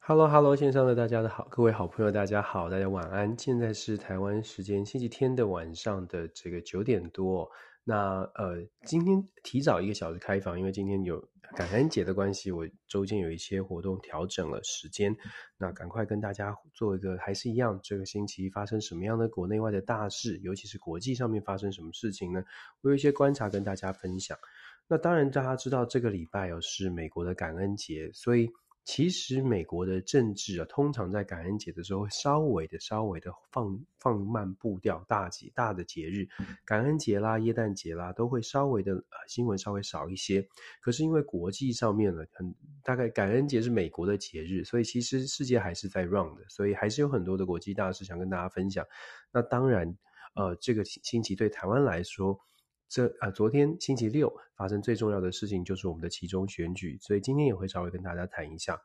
Hello，Hello，线上的大家的好，各位好朋友，大家好，大家晚安。现在是台湾时间星期天的晚上的这个九点多。那呃，今天提早一个小时开房，因为今天有感恩节的关系，我周间有一些活动调整了时间。那赶快跟大家做一个，还是一样，这个星期发生什么样的国内外的大事，尤其是国际上面发生什么事情呢？我有一些观察跟大家分享。那当然，大家知道这个礼拜哦是美国的感恩节，所以。其实美国的政治啊，通常在感恩节的时候会稍微的、稍微的放放慢步调。大节大的节日，感恩节啦、耶诞节啦，都会稍微的呃新闻稍微少一些。可是因为国际上面呢，很大概感恩节是美国的节日，所以其实世界还是在 run 的，所以还是有很多的国际大事想跟大家分享。那当然，呃，这个星期对台湾来说。这啊、昨天星期六发生最重要的事情就是我们的期中选举，所以今天也会稍微跟大家谈一下。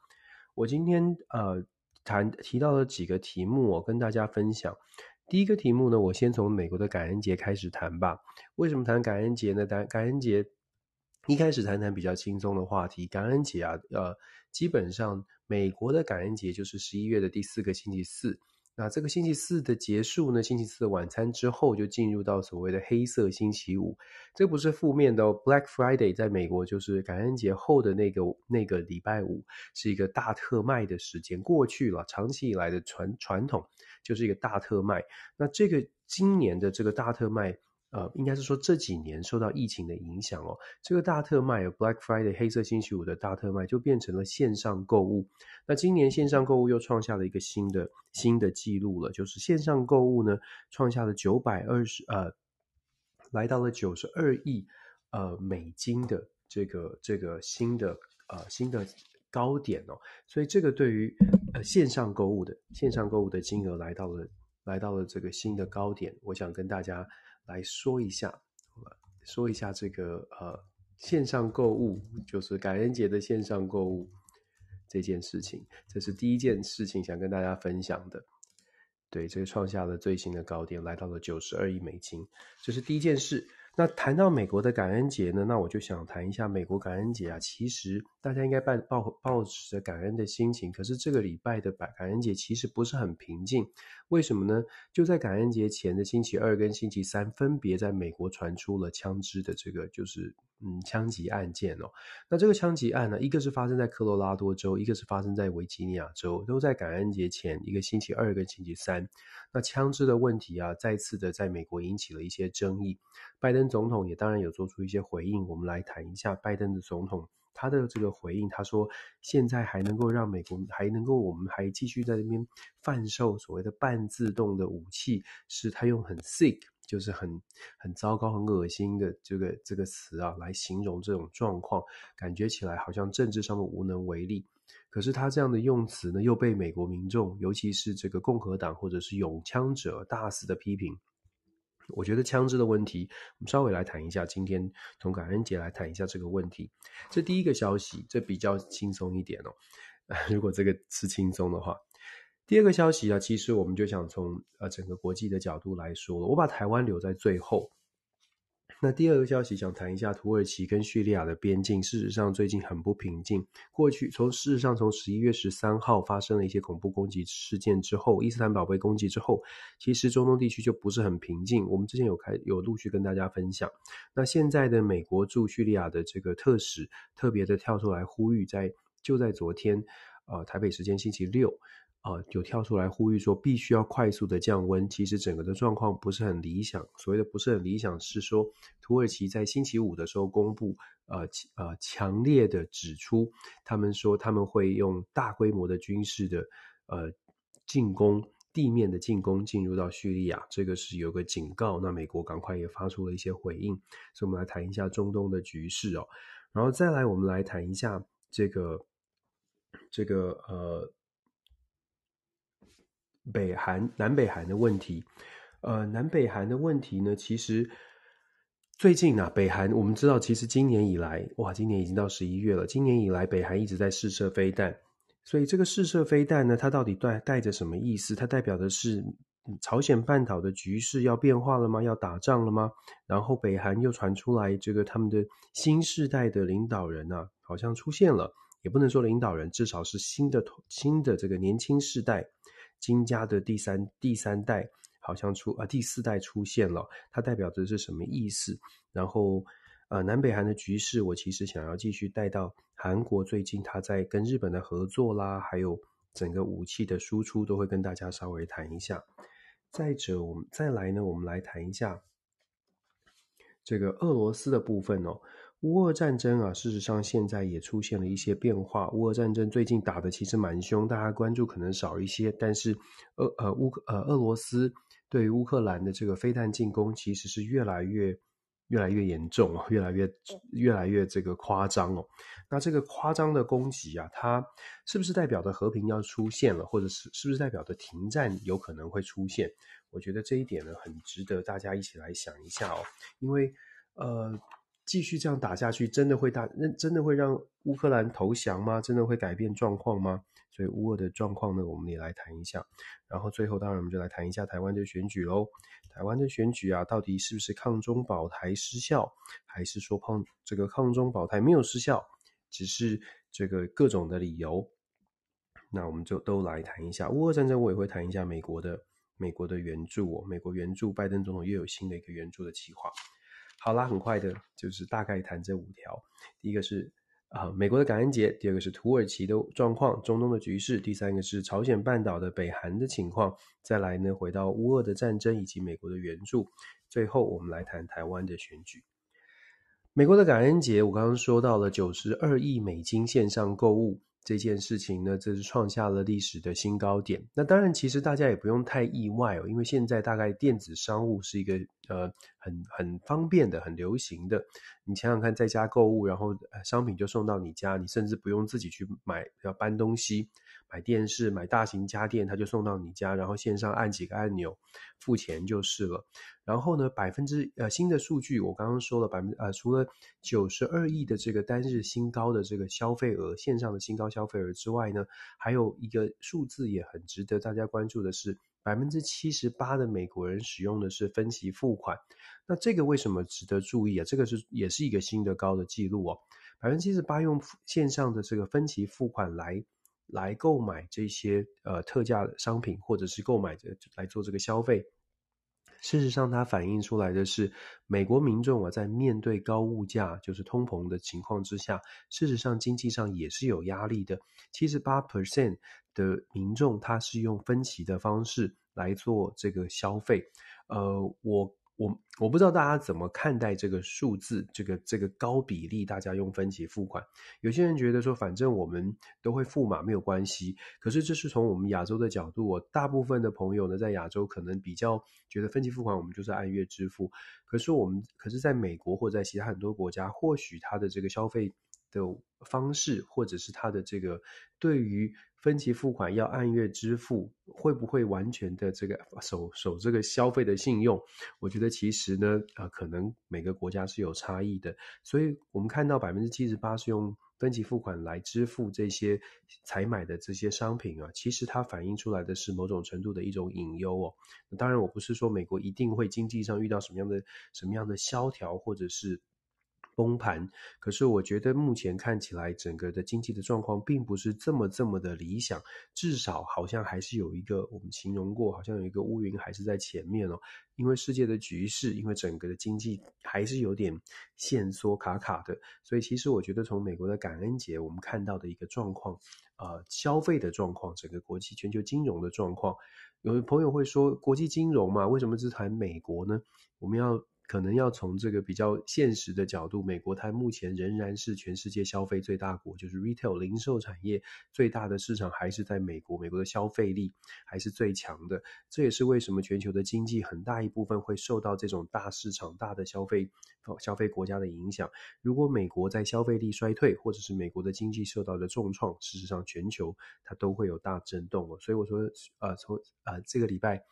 我今天呃谈提到了几个题目，我跟大家分享。第一个题目呢，我先从美国的感恩节开始谈吧。为什么谈感恩节呢？感恩节一开始谈谈比较轻松的话题。感恩节啊，呃，基本上美国的感恩节就是十一月的第四个星期四。那这个星期四的结束呢，星期四的晚餐之后就进入到所谓的黑色星期五，这不是负面的哦。Black Friday 在美国就是感恩节后的那个那个礼拜五，是一个大特卖的时间，过去了，长期以来的传传统就是一个大特卖。那这个今年的这个大特卖。呃，应该是说这几年受到疫情的影响哦，这个大特卖有，Black Friday 黑色星期五的大特卖就变成了线上购物。那今年线上购物又创下了一个新的新的记录了，就是线上购物呢创下了九百二十呃，来到了九十二亿呃美金的这个这个新的呃新的高点哦。所以这个对于呃线上购物的线上购物的金额来到了来到了这个新的高点，我想跟大家。来说一下，说一下这个呃线上购物，就是感恩节的线上购物这件事情，这是第一件事情想跟大家分享的。对，这个创下了最新的高点，来到了九十二亿美金，这是第一件事。那谈到美国的感恩节呢，那我就想谈一下美国感恩节啊。其实大家应该抱抱抱着感恩的心情，可是这个礼拜的感感恩节其实不是很平静。为什么呢？就在感恩节前的星期二跟星期三，分别在美国传出了枪支的这个就是嗯枪击案件哦。那这个枪击案呢，一个是发生在科罗拉多州，一个是发生在维吉尼亚州，都在感恩节前一个星期二跟星期三。那枪支的问题啊，再次的在美国引起了一些争议。拜登总统也当然有做出一些回应，我们来谈一下拜登的总统他的这个回应。他说，现在还能够让美国还能够我们还继续在这边贩售所谓的半自动的武器，是他用很 sick，就是很很糟糕、很恶心的这个这个词啊来形容这种状况，感觉起来好像政治上面无能为力。可是他这样的用词呢，又被美国民众，尤其是这个共和党或者是拥枪者大肆的批评。我觉得枪支的问题，我们稍微来谈一下。今天从感恩节来谈一下这个问题。这第一个消息，这比较轻松一点哦。如果这个是轻松的话，第二个消息啊，其实我们就想从呃整个国际的角度来说。我把台湾留在最后。那第二个消息想谈一下土耳其跟叙利亚的边境，事实上最近很不平静。过去从事实上从十一月十三号发生了一些恐怖攻击事件之后，伊斯坦堡被攻击之后，其实中东地区就不是很平静。我们之前有开有陆续跟大家分享。那现在的美国驻叙利亚的这个特使特别的跳出来呼吁在，就在昨天，呃，台北时间星期六。啊，有跳出来呼吁说，必须要快速的降温。其实整个的状况不是很理想。所谓的不是很理想，是说土耳其在星期五的时候公布，呃呃，强烈的指出，他们说他们会用大规模的军事的呃进攻，地面的进攻进入到叙利亚，这个是有个警告。那美国赶快也发出了一些回应。所以，我们来谈一下中东的局势哦。然后再来，我们来谈一下这个这个呃。北韩、南北韩的问题，呃，南北韩的问题呢，其实最近啊，北韩我们知道，其实今年以来，哇，今年已经到十一月了，今年以来，北韩一直在试射飞弹，所以这个试射飞弹呢，它到底带带着什么意思？它代表的是朝鲜半岛的局势要变化了吗？要打仗了吗？然后北韩又传出来这个他们的新世代的领导人啊，好像出现了，也不能说领导人，至少是新的新的这个年轻世代，金家的第三第三代好像出啊第四代出现了，它代表的是什么意思？然后呃南北韩的局势，我其实想要继续带到韩国最近他在跟日本的合作啦，还有整个武器的输出都会跟大家稍微谈一下。再者，我们再来呢，我们来谈一下这个俄罗斯的部分哦。乌俄战争啊，事实上现在也出现了一些变化。乌俄战争最近打得其实蛮凶，大家关注可能少一些，但是俄呃乌呃俄罗斯对于乌克兰的这个飞弹进攻，其实是越来越。越来越严重哦，越来越越来越这个夸张哦。那这个夸张的攻击啊，它是不是代表着和平要出现了，或者是是不是代表着停战有可能会出现？我觉得这一点呢，很值得大家一起来想一下哦。因为呃，继续这样打下去，真的会大，真的会让乌克兰投降吗？真的会改变状况吗？所以乌俄的状况呢，我们也来谈一下。然后最后，当然我们就来谈一下台湾的选举喽。台湾的选举啊，到底是不是抗中保台失效，还是说抗这个抗中保台没有失效，只是这个各种的理由？那我们就都来谈一下乌俄战争，我也会谈一下美国的美国的援助哦，美国援助拜登总统又有新的一个援助的计划。好啦，很快的，就是大概谈这五条。第一个是。啊，美国的感恩节，第二个是土耳其的状况，中东的局势，第三个是朝鲜半岛的北韩的情况，再来呢，回到乌俄的战争以及美国的援助，最后我们来谈台湾的选举。美国的感恩节，我刚刚说到了九十二亿美金线上购物。这件事情呢，这是创下了历史的新高点。那当然，其实大家也不用太意外哦，因为现在大概电子商务是一个呃很很方便的、很流行的。你想想看，在家购物，然后商品就送到你家，你甚至不用自己去买，要搬东西。买电视、买大型家电，他就送到你家，然后线上按几个按钮，付钱就是了。然后呢，百分之呃新的数据，我刚刚说了百分之呃，除了九十二亿的这个单日新高的这个消费额，线上的新高消费额之外呢，还有一个数字也很值得大家关注的是，百分之七十八的美国人使用的是分期付款。那这个为什么值得注意啊？这个是也是一个新的高的记录哦，百分之七十八用线上的这个分期付款来。来购买这些呃特价商品，或者是购买这来做这个消费。事实上，它反映出来的是美国民众啊，在面对高物价，就是通膨的情况之下，事实上经济上也是有压力的。七十八 percent 的民众，他是用分期的方式来做这个消费。呃，我。我我不知道大家怎么看待这个数字，这个这个高比例，大家用分期付款。有些人觉得说，反正我们都会付嘛，没有关系。可是这是从我们亚洲的角度，我大部分的朋友呢，在亚洲可能比较觉得分期付款，我们就是按月支付。可是我们，可是在美国或在其他很多国家，或许他的这个消费的方式，或者是他的这个对于。分期付款要按月支付，会不会完全的这个守守这个消费的信用？我觉得其实呢，呃，可能每个国家是有差异的。所以我们看到百分之七十八是用分期付款来支付这些采买的这些商品啊，其实它反映出来的是某种程度的一种隐忧哦。当然，我不是说美国一定会经济上遇到什么样的什么样的萧条，或者是。崩盘，可是我觉得目前看起来，整个的经济的状况并不是这么这么的理想，至少好像还是有一个我们形容过，好像有一个乌云还是在前面哦。因为世界的局势，因为整个的经济还是有点限缩卡卡的，所以其实我觉得从美国的感恩节我们看到的一个状况，呃，消费的状况，整个国际全球金融的状况，有的朋友会说国际金融嘛，为什么只谈美国呢？我们要。可能要从这个比较现实的角度，美国它目前仍然是全世界消费最大国，就是 retail 零售产业最大的市场还是在美国，美国的消费力还是最强的。这也是为什么全球的经济很大一部分会受到这种大市场、大的消费消费国家的影响。如果美国在消费力衰退，或者是美国的经济受到了重创，事实上全球它都会有大震动。所以我说，呃，从呃这个礼拜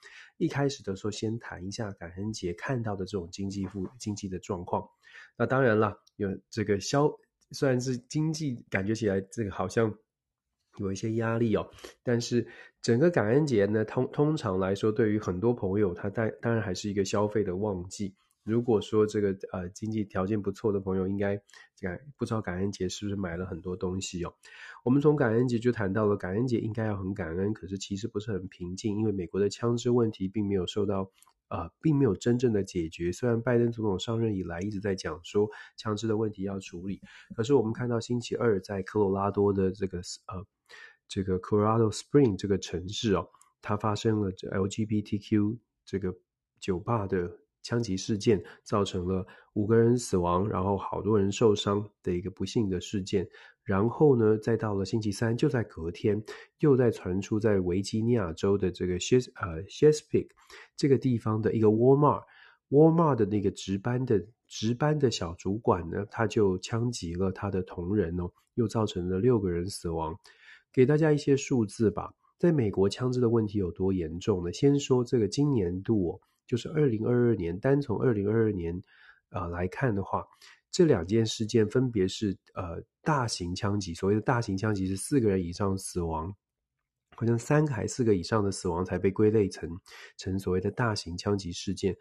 一开始的时候，先谈一下感恩节看到的这种经济负经济的状况，那当然了，有这个消，虽然是经济感觉起来这个好像有一些压力哦。但是整个感恩节呢，通通常来说，对于很多朋友，他当当然还是一个消费的旺季。如果说这个呃经济条件不错的朋友，应该感不知道感恩节是不是买了很多东西哦。我们从感恩节就谈到了感恩节应该要很感恩，可是其实不是很平静，因为美国的枪支问题并没有受到呃并没有真正的解决。虽然拜登总统上任以来一直在讲说枪支的问题要处理，可是我们看到星期二在科罗拉多的这个呃这个 Colorado Spring 这个城市哦，它发生了 LGBTQ 这个酒吧的。枪击事件造成了五个人死亡，然后好多人受伤的一个不幸的事件。然后呢，再到了星期三，就在隔天，又在传出在维吉尼亚州的这个谢呃 s h e s p e a k 这个地方的一个 Walmart，Walmart 的那个值班的值班的小主管呢，他就枪击了他的同仁哦，又造成了六个人死亡。给大家一些数字吧，在美国枪支的问题有多严重呢？先说这个今年度。就是二零二二年，单从二零二二年，呃来看的话，这两件事件分别是呃大型枪击，所谓的大型枪击是四个人以上死亡，好像三个还四个以上的死亡才被归类成成所谓的大型枪击事件。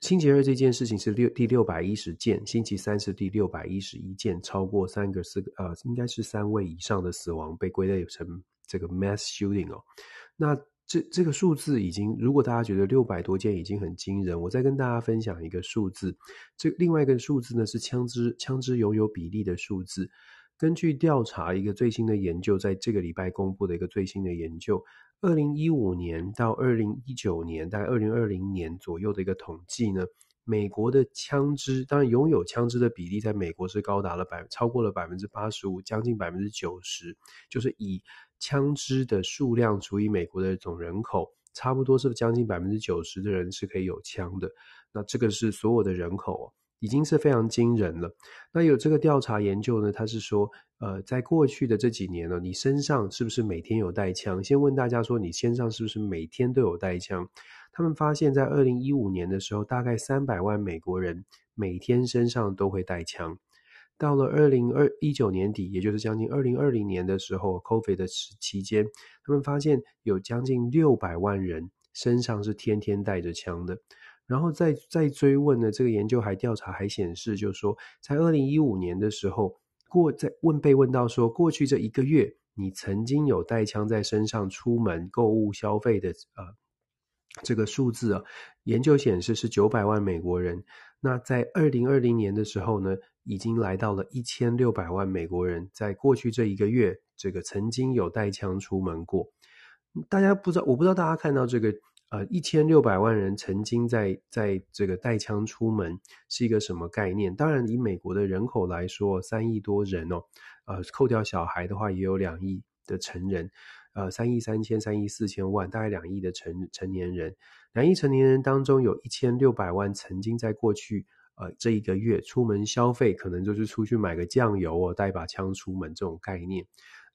星期二这件事情是六第六百一十件，星期三是第六百一十一件，超过三个四个呃应该是三位以上的死亡被归类成这个 mass shooting 哦，那。这这个数字已经，如果大家觉得六百多件已经很惊人，我再跟大家分享一个数字。这另外一个数字呢是枪支枪支拥有比例的数字。根据调查一个最新的研究，在这个礼拜公布的一个最新的研究，二零一五年到二零一九年，大概二零二零年左右的一个统计呢，美国的枪支，当然拥有枪支的比例在美国是高达了百超过了百分之八十五，将近百分之九十，就是以。枪支的数量除以美国的总人口，差不多是将近百分之九十的人是可以有枪的。那这个是所有的人口，已经是非常惊人了。那有这个调查研究呢，他是说，呃，在过去的这几年呢，你身上是不是每天有带枪？先问大家说，你身上是不是每天都有带枪？他们发现，在二零一五年的时候，大概三百万美国人每天身上都会带枪。到了二零二一九年底，也就是将近二零二零年的时候，COVID 的期间，他们发现有将近六百万人身上是天天带着枪的。然后再再追问呢，这个研究还调查还显示，就是说，在二零一五年的时候，过在问被问到说，过去这一个月，你曾经有带枪在身上出门购物消费的呃这个数字啊，研究显示是九百万美国人。那在二零二零年的时候呢，已经来到了一千六百万美国人，在过去这一个月，这个曾经有带枪出门过。大家不知道，我不知道大家看到这个呃一千六百万人曾经在在这个带枪出门是一个什么概念？当然，以美国的人口来说，三亿多人哦，呃，扣掉小孩的话，也有两亿的成人，呃，三亿三千、三亿四千万，大概两亿的成成年人。两亿成年人当中，有一千六百万曾经在过去呃这一个月出门消费，可能就是出去买个酱油哦，带把枪出门这种概念。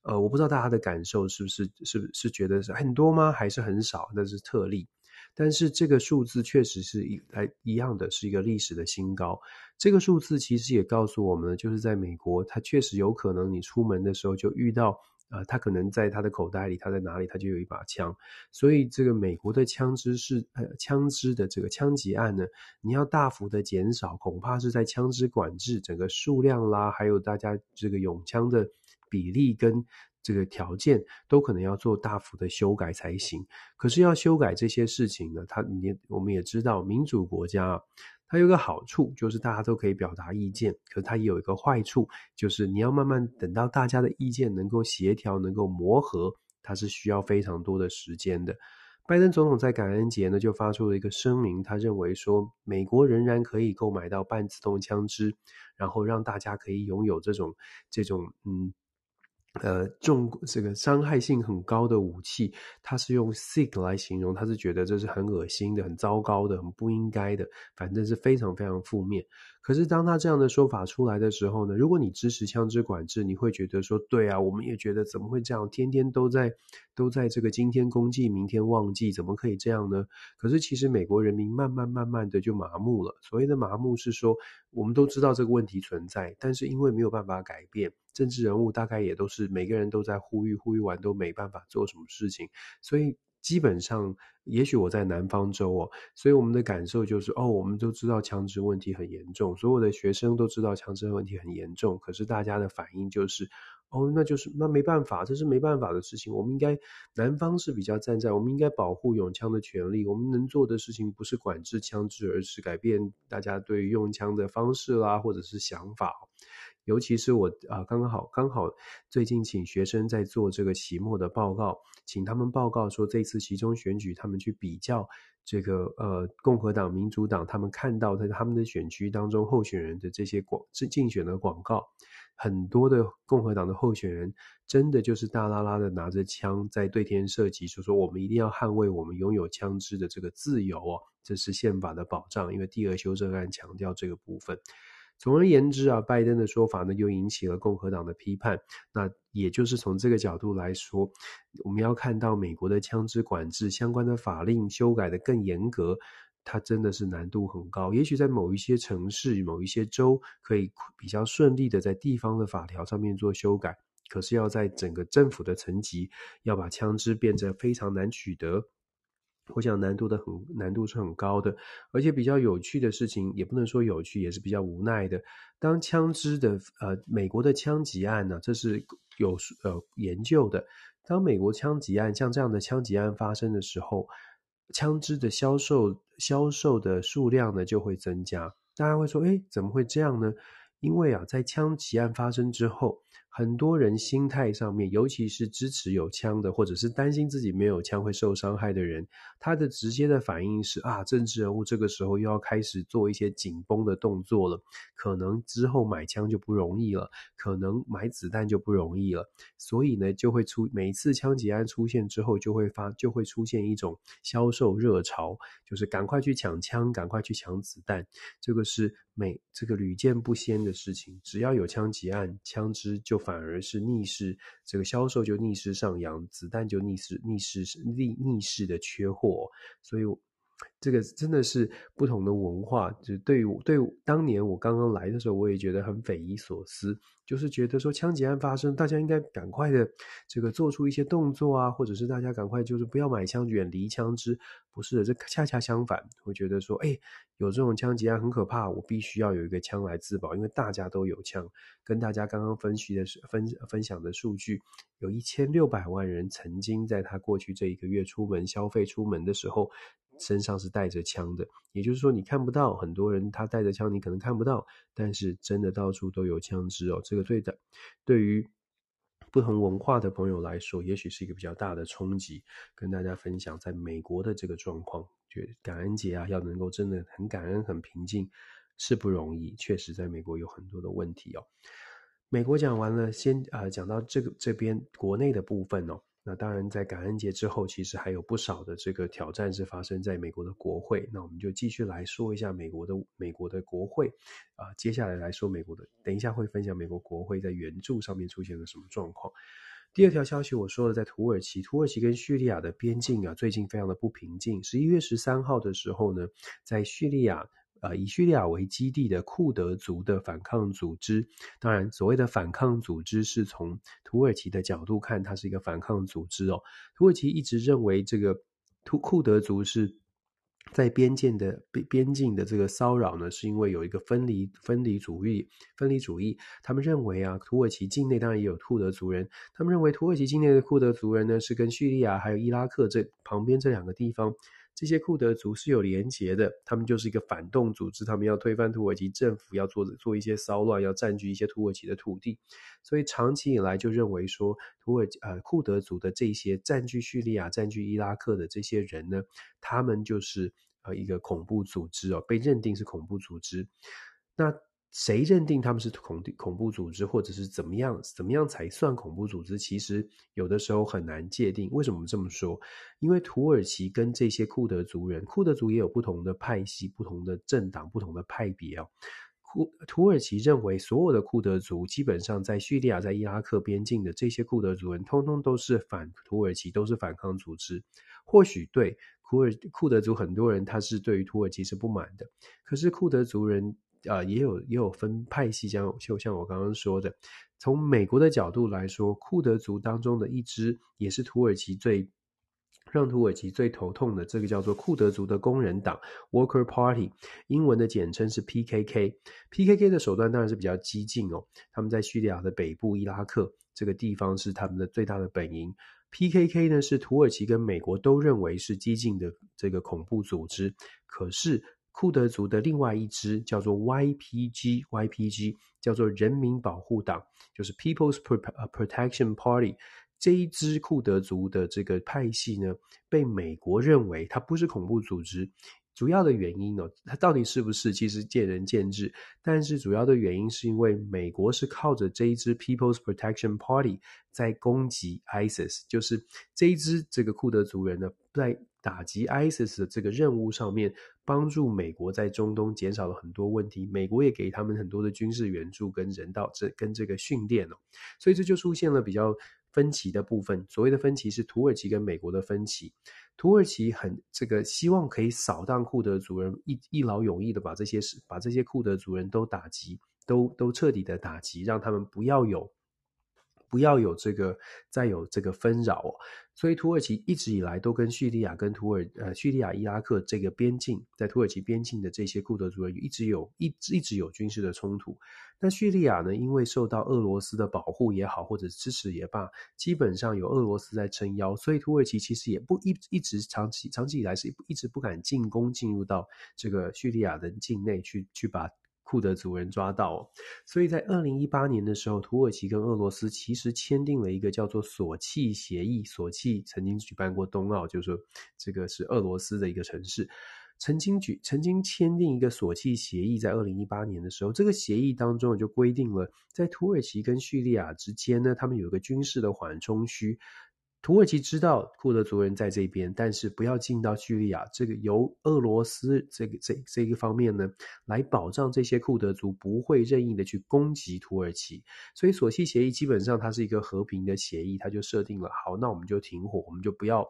呃，我不知道大家的感受是不是是是，觉得是很多吗？还是很少？那是特例。但是这个数字确实是一来一样的，是一个历史的新高。这个数字其实也告诉我们，就是在美国，它确实有可能你出门的时候就遇到。呃，他可能在他的口袋里，他在哪里，他就有一把枪。所以，这个美国的枪支是呃，枪支的这个枪击案呢，你要大幅的减少，恐怕是在枪支管制整个数量啦，还有大家这个拥枪的比例跟这个条件，都可能要做大幅的修改才行。可是要修改这些事情呢，他你我们也知道，民主国家。它有个好处，就是大家都可以表达意见。可它也有一个坏处，就是你要慢慢等到大家的意见能够协调、能够磨合，它是需要非常多的时间的。拜登总统在感恩节呢，就发出了一个声明，他认为说，美国仍然可以购买到半自动枪支，然后让大家可以拥有这种这种嗯。呃，重这个伤害性很高的武器，他是用 sick 来形容，他是觉得这是很恶心的、很糟糕的、很不应该的，反正是非常非常负面。可是当他这样的说法出来的时候呢，如果你支持枪支管制，你会觉得说，对啊，我们也觉得怎么会这样，天天都在都在这个今天公祭，明天忘记，怎么可以这样呢？可是其实美国人民慢慢慢慢的就麻木了。所谓的麻木是说，我们都知道这个问题存在，但是因为没有办法改变，政治人物大概也都是每个人都在呼吁，呼吁完都没办法做什么事情，所以。基本上，也许我在南方州哦，所以我们的感受就是，哦，我们都知道枪支问题很严重，所有的学生都知道枪支问题很严重，可是大家的反应就是，哦，那就是那没办法，这是没办法的事情。我们应该南方是比较站在，我们应该保护拥枪的权利。我们能做的事情不是管制枪支，而是改变大家对用枪的方式啦，或者是想法。尤其是我啊，刚刚好刚好最近请学生在做这个期末的报告，请他们报告说这次期中选举他们去比较这个呃共和党、民主党，他们看到在他们的选区当中候选人的这些广这竞选的广告，很多的共和党的候选人真的就是大拉拉的拿着枪在对天射击，说说我们一定要捍卫我们拥有枪支的这个自由哦，这是宪法的保障，因为第二修正案强调这个部分。总而言之啊，拜登的说法呢，又引起了共和党的批判。那也就是从这个角度来说，我们要看到美国的枪支管制相关的法令修改得更严格，它真的是难度很高。也许在某一些城市、某一些州可以比较顺利的在地方的法条上面做修改，可是要在整个政府的层级，要把枪支变得非常难取得。我想难度的很，难度是很高的，而且比较有趣的事情，也不能说有趣，也是比较无奈的。当枪支的呃，美国的枪击案呢，这是有呃研究的。当美国枪击案像这样的枪击案发生的时候，枪支的销售销售的数量呢就会增加。大家会说，诶，怎么会这样呢？因为啊，在枪击案发生之后，很多人心态上面，尤其是支持有枪的，或者是担心自己没有枪会受伤害的人，他的直接的反应是啊，政治人物这个时候又要开始做一些紧绷的动作了，可能之后买枪就不容易了，可能买子弹就不容易了，所以呢，就会出每次枪击案出现之后，就会发就会出现一种销售热潮，就是赶快去抢枪，赶快去抢子弹，这个是每这个屡见不鲜的事情，只要有枪击案，枪支就。反而是逆势，这个销售就逆势上扬，子弹就逆势逆势逆逆势的缺货，所以这个真的是不同的文化。就对于对当年我刚刚来的时候，我也觉得很匪夷所思。就是觉得说枪击案发生，大家应该赶快的这个做出一些动作啊，或者是大家赶快就是不要买枪，远离枪支。不是的，这恰恰相反，我觉得说，哎，有这种枪击案很可怕，我必须要有一个枪来自保，因为大家都有枪。跟大家刚刚分析的分分享的数据，有一千六百万人曾经在他过去这一个月出门消费出门的时候。身上是带着枪的，也就是说你看不到很多人他带着枪，你可能看不到，但是真的到处都有枪支哦。这个对的，对于不同文化的朋友来说，也许是一个比较大的冲击。跟大家分享在美国的这个状况，就感恩节啊，要能够真的很感恩、很平静是不容易。确实，在美国有很多的问题哦。美国讲完了，先啊、讲到这个这边国内的部分哦。那当然，在感恩节之后，其实还有不少的这个挑战是发生在美国的国会。那我们就继续来说一下美国的美国的国会啊、接下来来说美国的，等一下会分享美国国会在援助上面出现了什么状况。第二条消息我说了，在土耳其，土耳其跟叙利亚的边境啊，最近非常的不平静。十一月十三号的时候呢，在叙利亚。呃，以叙利亚为基地的库德族的反抗组织，当然，所谓的反抗组织是从土耳其的角度看，它是一个反抗组织哦。土耳其一直认为这个库库德族是在边境的边边境的这个骚扰呢，是因为有一个分离分离主义分离主义。他们认为啊，土耳其境内当然也有库德族人，他们认为土耳其境内的库德族人呢，是跟叙利亚还有伊拉克这旁边这两个地方。这些库德族是有连结的，他们就是一个反动组织，他们要推翻土耳其政府，要做做一些骚乱，要占据一些土耳其的土地，所以长期以来就认为说，土耳其呃库德族的这些占据叙利亚、占据伊拉克的这些人呢，他们就是呃一个恐怖组织哦，被认定是恐怖组织。那谁认定他们是恐恐怖组织，或者是怎么样？怎么样才算恐怖组织？其实有的时候很难界定。为什么这么说？因为土耳其跟这些库德族人，库德族也有不同的派系、不同的政党、不同的派别哦。库土耳其认为所有的库德族基本上在叙利亚、在伊拉克边境的这些库德族人，通通都是反土耳其，都是反抗组织。或许对库尔库德族很多人他是对于土耳其是不满的，可是库德族人、呃、也有也有分派系，像就像我刚刚说的，从美国的角度来说，库德族当中的一支也是土耳其最。让土耳其最头痛的这个叫做库德族的工人党 （Worker Party），英文的简称是 PKK。PKK 的手段当然是比较激进哦。他们在叙利亚的北部伊拉克这个地方是他们的最大的本营。PKK 呢是土耳其跟美国都认为是激进的这个恐怖组织。可是库德族的另外一支叫做 YPG，YPG 叫做人民保护党，就是 People's Protection Party。这一支库德族的这个派系呢，被美国认为它不是恐怖组织，主要的原因呢，它到底是不是，其实见仁见智。但是主要的原因是因为美国是靠着这一支 People's Protection Party 在攻击 ISIS，就是这一支这个库德族人呢，在打击 ISIS 的这个任务上面，帮助美国在中东减少了很多问题。美国也给他们很多的军事援助跟人道这跟这个训练哦，所以这就出现了比较。分歧的部分，所谓的分歧是土耳其跟美国的分歧。土耳其很这个希望可以扫荡库德族人，一一劳永逸的把这些事，把这些库德族人都打击，都都彻底的打击，让他们不要有。不要有这个再有这个纷扰哦，所以土耳其一直以来都跟叙利亚、跟土耳呃叙利亚、伊拉克这个边境，在土耳其边境的这些库德族人一直有一直一直有军事的冲突。那叙利亚呢，因为受到俄罗斯的保护也好，或者支持也罢，基本上有俄罗斯在撑腰，所以土耳其其实也不一一直长期长期以来是一直不敢进攻进入到这个叙利亚的境内去去把。库德族人抓到，所以在二零一八年的时候，土耳其跟俄罗斯其实签订了一个叫做索契协议。索契曾经举办过冬奥，就是说这个是俄罗斯的一个城市，曾经举曾经签订一个索契协议，在二零一八年的时候，这个协议当中就规定了，在土耳其跟叙利亚之间呢，他们有一个军事的缓冲区。土耳其知道库德族人在这边，但是不要进到叙利亚。这个由俄罗斯这个这这一个方面呢，来保障这些库德族不会任意的去攻击土耳其。所以索契协议基本上它是一个和平的协议，它就设定了好，那我们就停火，我们就不要。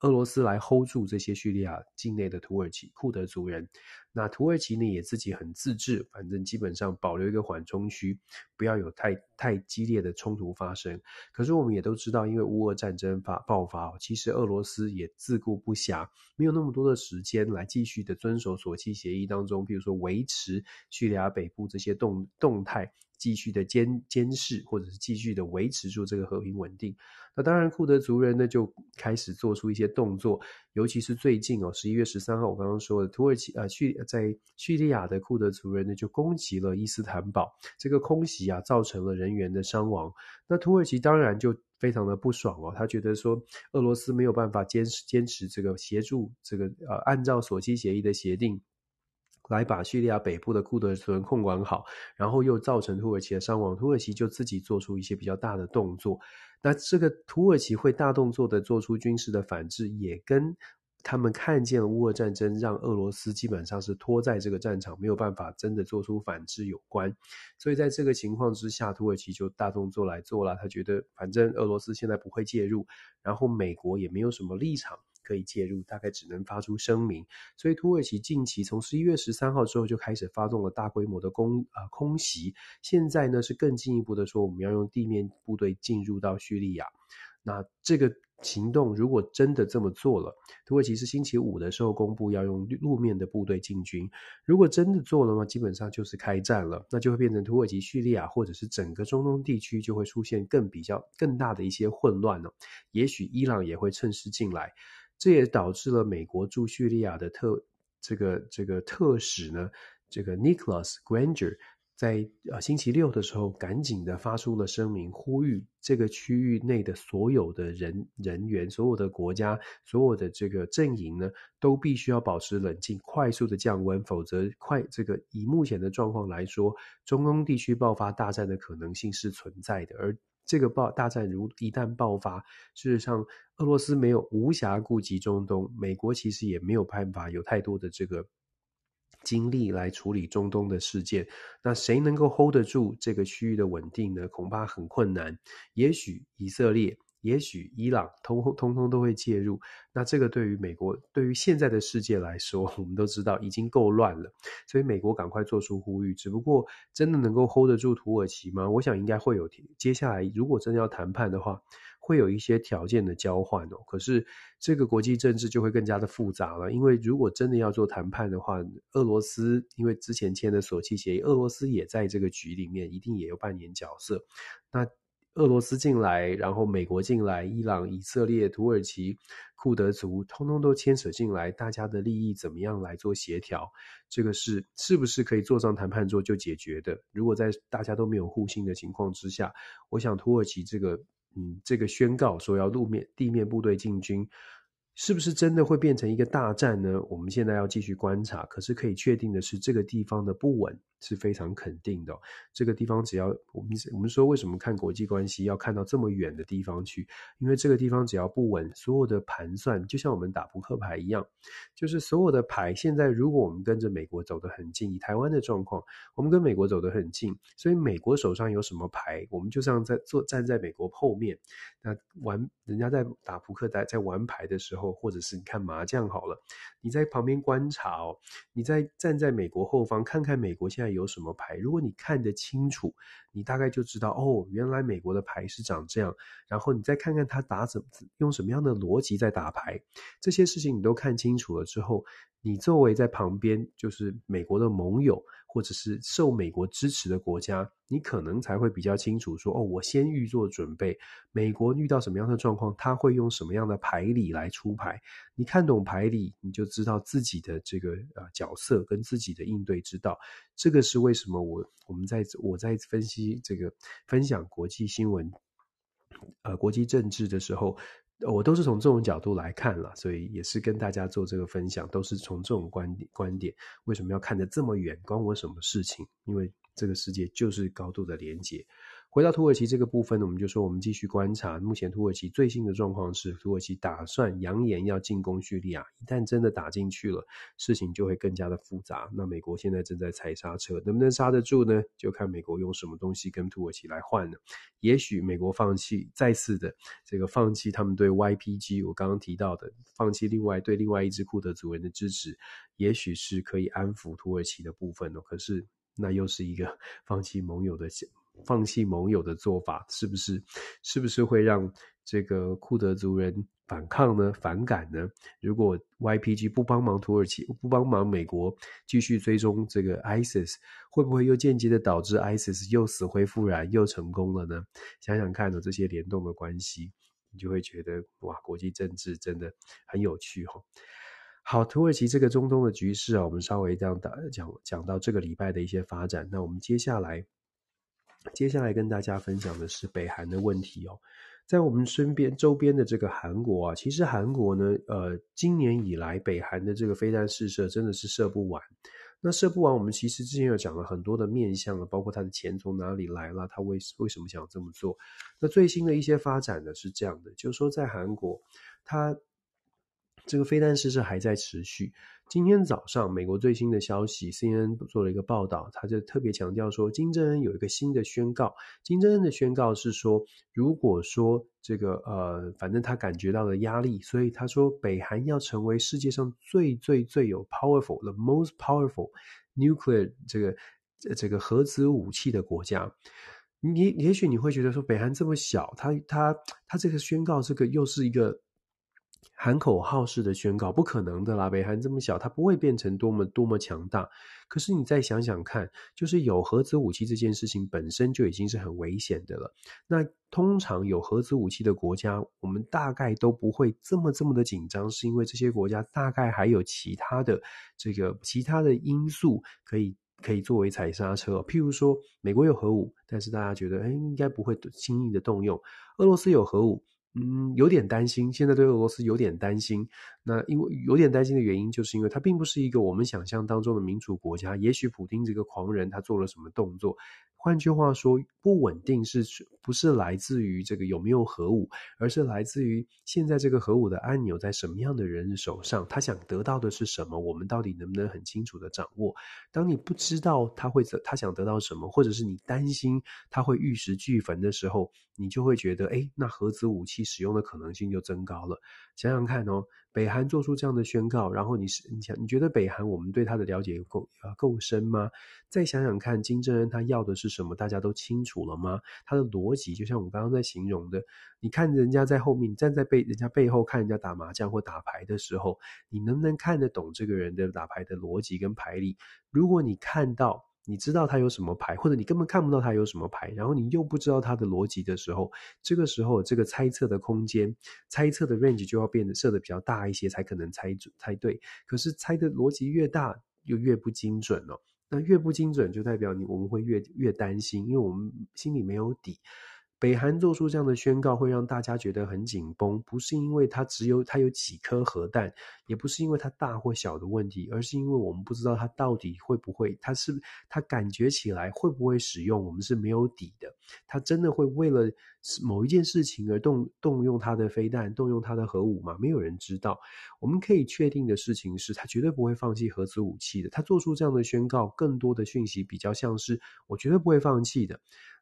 俄罗斯来 hold 住这些叙利亚境内的土耳其库德族人，那土耳其呢也自己很自治，反正基本上保留一个缓冲区，不要有太太激烈的冲突发生。可是我们也都知道，因为乌俄战争发爆发，其实俄罗斯也自顾不暇，没有那么多的时间来继续的遵守索契协议当中，比如说维持叙利亚北部这些动动态。继续的监监视，或者是继续的维持住这个和平稳定。那当然，库德族人呢就开始做出一些动作，尤其是最近哦，十一月十三号，我刚刚说的，土耳其啊，叙在叙利亚的库德族人呢就攻击了伊斯坦堡，这个空袭啊造成了人员的伤亡。那土耳其当然就非常的不爽哦，他觉得说俄罗斯没有办法坚持坚持这个协助这个呃按照索契协议的协定。来把叙利亚北部的库德族人控管好，然后又造成土耳其的伤亡，土耳其就自己做出一些比较大的动作。那这个土耳其会大动作的做出军事的反制，也跟他们看见了乌俄战争让俄罗斯基本上是拖在这个战场，没有办法真的做出反制有关。所以在这个情况之下，土耳其就大动作来做了。他觉得反正俄罗斯现在不会介入，然后美国也没有什么立场。可以介入，大概只能发出声明。所以土耳其近期从十一月十三号之后就开始发动了大规模的攻啊、呃、空袭。现在呢是更进一步的说，我们要用地面部队进入到叙利亚。那这个行动如果真的这么做了，土耳其是星期五的时候公布要用路面的部队进军。如果真的做了嘛，基本上就是开战了，那就会变成土耳其、叙利亚或者是整个中东地区就会出现更比较更大的一些混乱了。也许伊朗也会趁势进来。这也导致了美国驻叙利亚的特这个这个特使呢，这个 Nicholas Granger 在呃星期六的时候，赶紧的发出了声明，呼吁这个区域内的所有的人人员、所有的国家、所有的这个阵营呢，都必须要保持冷静，快速的降温，否则快这个以目前的状况来说，中东地区爆发大战的可能性是存在的，而。这个爆大战如一旦爆发，事实上，俄罗斯没有无暇顾及中东，美国其实也没有办法有太多的这个精力来处理中东的事件，那谁能够 hold 得住这个区域的稳定呢？恐怕很困难。也许以色列，也许伊朗，通通通都会介入。那这个对于美国，对于现在的世界来说，我们都知道已经够乱了。所以美国赶快做出呼吁。只不过，真的能够 hold 得住土耳其吗？我想应该会有。接下来，如果真的要谈判的话，会有一些条件的交换哦，可是这个国际政治就会更加的复杂了。因为如果真的要做谈判的话，俄罗斯因为之前签的索契协议，俄罗斯也在这个局里面，一定也有扮演角色。那俄罗斯进来，然后美国进来，伊朗、以色列、土耳其、库德族，通通都牵扯进来，大家的利益怎么样来做协调？这个是是不是可以坐上谈判桌就解决的？如果在大家都没有互信的情况之下，我想土耳其这个。嗯，这个宣告说要路面、地面部队进军，是不是真的会变成一个大战呢？我们现在要继续观察。可是可以确定的是，这个地方的不稳。是非常肯定的。这个地方只要我们我们说，为什么看国际关系要看到这么远的地方去？因为这个地方只要不稳，所有的盘算就像我们打扑克牌一样，就是所有的牌。现在如果我们跟着美国走得很近，以台湾的状况，我们跟美国走得很近，所以美国手上有什么牌，我们就像在坐站在美国后面。那玩人家在打扑克在在玩牌的时候，或者是你看麻将好了，你在旁边观察哦，你在站在美国后方看看美国现在。有什么牌？如果你看得清楚，你大概就知道哦，原来美国的牌是长这样。然后你再看看他打怎用什么样的逻辑在打牌，这些事情你都看清楚了之后，你作为在旁边就是美国的盟友。或者是受美国支持的国家，你可能才会比较清楚说，哦，我先预做准备，美国遇到什么样的状况，他会用什么样的牌理来出牌。你看懂牌理，你就知道自己的这个呃角色跟自己的应对之道。这个是为什么我我们在我在分析这个分享国际新闻，呃，国际政治的时候。我都是从这种角度来看了，所以也是跟大家做这个分享，都是从这种观点观点。为什么要看得这么远？关我什么事情？因为这个世界就是高度的连接。回到土耳其这个部分呢，我们就说我们继续观察。目前土耳其最新的状况是，土耳其打算扬言要进攻叙利亚。一旦真的打进去了，事情就会更加的复杂。那美国现在正在踩刹车，能不能刹得住呢？就看美国用什么东西跟土耳其来换了。也许美国放弃再次的这个放弃他们对 YPG，我刚刚提到的放弃另外对另外一支库德族人的支持，也许是可以安抚土耳其的部分哦。可是那又是一个 放弃盟友的。放弃盟友的做法，是不是？是不是会让这个库德族人反抗呢？反感呢？如果 YPG 不帮忙土耳其，不帮忙美国继续追踪这个 ISIS，会不会又间接的导致 ISIS 又死灰复燃，又成功了呢？想想看呢，这些联动的关系，你就会觉得哇，国际政治真的很有趣哈。好，土耳其这个中东的局势啊，我们稍微这样打讲讲到这个礼拜的一些发展，那我们接下来。接下来跟大家分享的是北韩的问题哦，在我们身边周边的这个韩国啊，其实韩国呢，呃，今年以来北韩的这个飞弹试射真的是射不完。那射不完，我们其实之前有讲了很多的面向了，包括他的钱从哪里来了，他为为什么想这么做。那最新的一些发展呢是这样的，就是说在韩国，他这个飞弹试射还在持续。今天早上，美国最新的消息，CNN 做了一个报道，他就特别强调说，金正恩有一个新的宣告。金正恩的宣告是说，如果说这个呃，反正他感觉到了压力，所以他说，北韩要成为世界上最最最有 powerful，the most powerful nuclear 这个这个核子武器的国家。你也许你会觉得说，北韩这么小，他他他这个宣告，这个又是一个。喊口号式的宣告，不可能的啦！北韩这么小，它不会变成多么多么强大。可是你再想想看，就是有核子武器这件事情本身就已经是很危险的了。那通常有核子武器的国家，我们大概都不会这么这么的紧张，是因为这些国家大概还有其他的这个其他的因素可以可以作为踩刹车。譬如说，美国有核武，但是大家觉得，哎，应该不会轻易的动用。俄罗斯有核武。嗯，有点担心。现在对俄罗斯有点担心。那因为有点担心的原因，就是因为它并不是一个我们想象当中的民主国家。也许普丁这个狂人他做了什么动作，换句话说，不稳定是不是来自于这个有没有核武，而是来自于现在这个核武的按钮在什么样的人手上，他想得到的是什么，我们到底能不能很清楚的掌握？当你不知道他会他想得到什么，或者是你担心他会玉石俱焚的时候，你就会觉得，哎，那核子武器使用的可能性就增高了。想想看哦。北韩做出这样的宣告，然后你是你想你觉得北韩我们对他的了解够啊够深吗？再想想看，金正恩他要的是什么？大家都清楚了吗？他的逻辑就像我刚刚在形容的，你看人家在后面，站在背人家背后看人家打麻将或打牌的时候，你能不能看得懂这个人的打牌的逻辑跟牌理？如果你看到。你知道它有什么牌，或者你根本看不到它有什么牌，然后你又不知道它的逻辑的时候，这个时候这个猜测的空间、猜测的 range 就要变得设的比较大一些，才可能猜准猜对。可是猜的逻辑越大，又越不精准了。那越不精准，就代表你我们会越越担心，因为我们心里没有底。北韩做出这样的宣告，会让大家觉得很紧绷，不是因为它只有它有几颗核弹，也不是因为它大或小的问题，而是因为我们不知道它到底会不会，它是它感觉起来会不会使用，我们是没有底的。它真的会为了某一件事情而动动用它的飞弹，动用它的核武吗？没有人知道。我们可以确定的事情是，它绝对不会放弃核子武器的。它做出这样的宣告，更多的讯息比较像是，我绝对不会放弃的。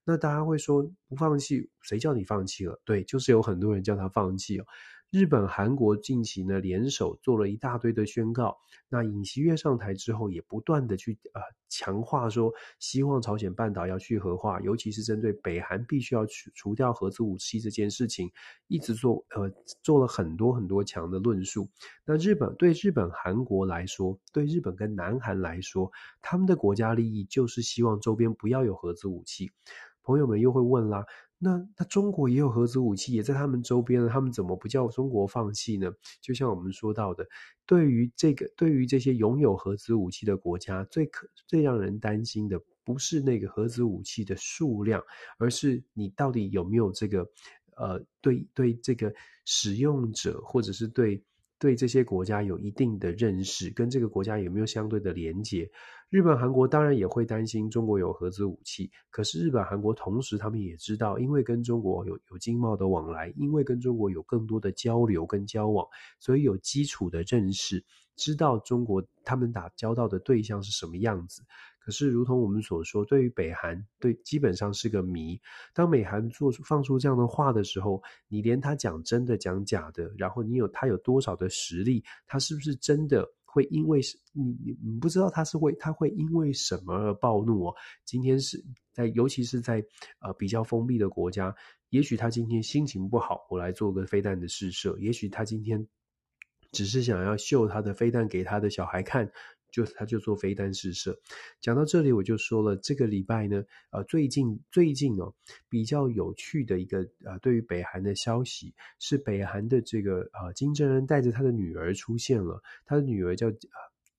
那大家会说不放弃，谁叫你放弃了？对，就是有很多人叫他放弃哦。日本、韩国近期呢联手做了一大堆的宣告。那尹锡悦上台之后，也不断的去呃强化说，希望朝鲜半岛要去核化，尤其是针对北韩必须要去除掉核子武器这件事情，一直做呃做了很多很多强的论述。那日本对日本、韩国来说，对日本跟南韩来说，他们的国家利益就是希望周边不要有核子武器。朋友们又会问啦，那那中国也有核子武器，也在他们周边了，他们怎么不叫中国放弃呢？就像我们说到的，对于这个，对于这些拥有核子武器的国家，最可最让人担心的，不是那个核子武器的数量，而是你到底有没有这个，呃，对对这个使用者，或者是对。对这些国家有一定的认识，跟这个国家有没有相对的连结？日本、韩国当然也会担心中国有核子武器，可是日本、韩国同时他们也知道，因为跟中国有有经贸的往来，因为跟中国有更多的交流跟交往，所以有基础的认识，知道中国他们打交道的对象是什么样子。可是，如同我们所说，对于北韩，对基本上是个谜。当美韩做出放出这样的话的时候，你连他讲真的讲假的，然后你有他有多少的实力，他是不是真的会因为是你你不知道他是会他会因为什么而暴怒哦？今天是在尤其是在呃比较封闭的国家，也许他今天心情不好，我来做个飞弹的试射；也许他今天只是想要秀他的飞弹给他的小孩看。就他就做飞弹试射，讲到这里我就说了，这个礼拜呢，呃，最近最近哦，比较有趣的一个呃，对于北韩的消息是北韩的这个呃金正恩带着他的女儿出现了，他的女儿叫呃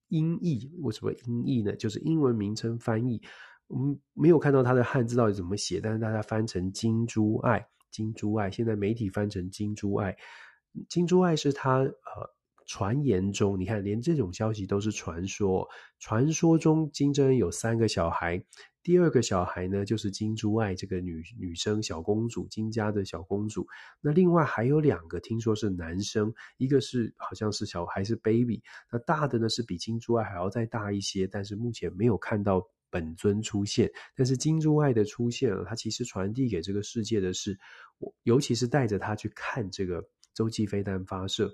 英译，为什么英译呢？就是英文名称翻译，我们没有看到他的汉字到底怎么写，但是大家翻成金珠爱，金珠爱，现在媒体翻成金珠爱，金珠爱是他呃。传言中，你看，连这种消息都是传说。传说中，金正恩有三个小孩，第二个小孩呢，就是金珠爱这个女女生小公主，金家的小公主。那另外还有两个，听说是男生，一个是好像是小孩是 baby，那大的呢是比金珠爱还要再大一些，但是目前没有看到本尊出现。但是金珠爱的出现了，他其实传递给这个世界的是，尤其是带着他去看这个洲际飞弹发射。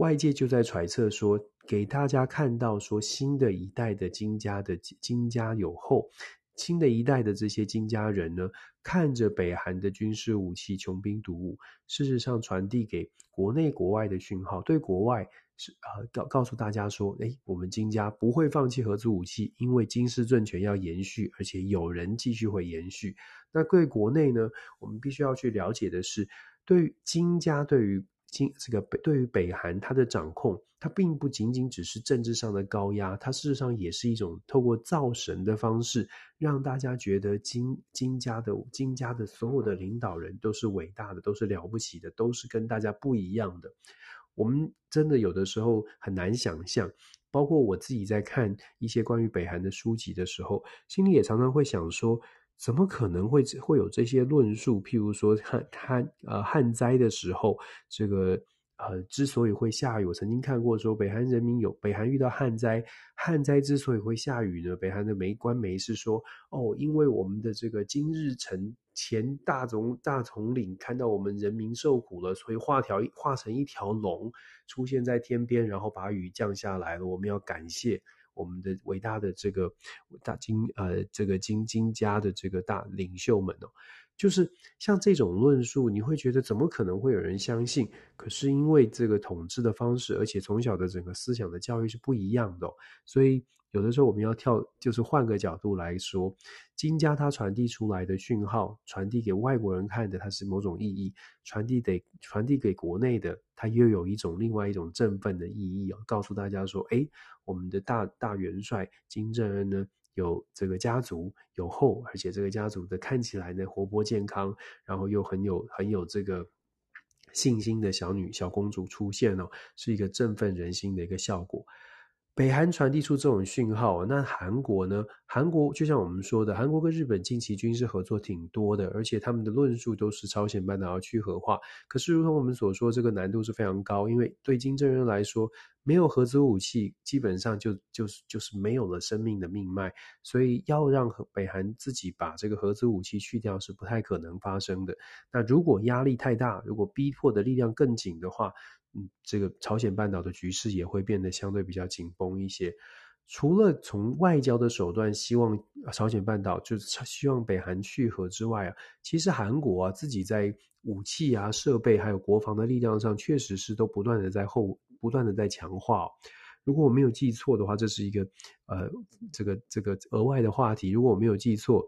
外界就在揣测说，给大家看到说，新的一代的金家的金家有后，新的一代的这些金家人呢，看着北韩的军事武器穷兵黩武，事实上传递给国内国外的讯号，对国外是啊告告诉大家说，诶，我们金家不会放弃核子武器，因为金氏政权要延续，而且有人继续会延续。那对国内呢，我们必须要去了解的是，对于金家对于。金这个北对于北韩，它的掌控，它并不仅仅只是政治上的高压，它事实上也是一种透过造神的方式，让大家觉得金金家的金家的所有的领导人都是伟大的，都是了不起的，都是跟大家不一样的。我们真的有的时候很难想象，包括我自己在看一些关于北韩的书籍的时候，心里也常常会想说，怎么可能会会有这些论述？譬如说旱旱呃旱灾的时候，这个。呃，之所以会下雨，我曾经看过说，北韩人民有北韩遇到旱灾，旱灾之所以会下雨呢，北韩的媒官媒是说，哦，因为我们的这个金日成前大总大统领看到我们人民受苦了，所以画条画成一条龙出现在天边，然后把雨降下来了。我们要感谢我们的伟大的这个大金呃这个金金家的这个大领袖们哦。就是像这种论述，你会觉得怎么可能会有人相信？可是因为这个统治的方式，而且从小的整个思想的教育是不一样的，所以有的时候我们要跳，就是换个角度来说，金家他传递出来的讯号，传递给外国人看的，它是某种意义；传递给传递给国内的，它又有一种另外一种振奋的意义哦，告诉大家说，哎，我们的大大元帅金正恩呢，有这个家族有后，而且这个家族的看起来呢活泼健康，然后又很有很有这个信心的小女小公主出现哦，是一个振奋人心的一个效果。北韩传递出这种讯号，那韩国呢？韩国就像我们说的，韩国跟日本近期军事合作挺多的，而且他们的论述都是朝鲜半岛要去核化。可是，如同我们所说，这个难度是非常高，因为对金正恩来说，没有核子武器，基本上就就是就是没有了生命的命脉，所以要让北韩自己把这个核子武器去掉是不太可能发生的。那如果压力太大，如果逼迫的力量更紧的话，这个朝鲜半岛的局势也会变得相对比较紧绷一些。除了从外交的手段希望朝鲜半岛就是希望北韩去核之外啊，其实韩国啊自己在武器啊设备还有国防的力量上，确实是都不断的在后不断的在强化。如果我没有记错的话，这是一个呃这个这个额外的话题。如果我没有记错。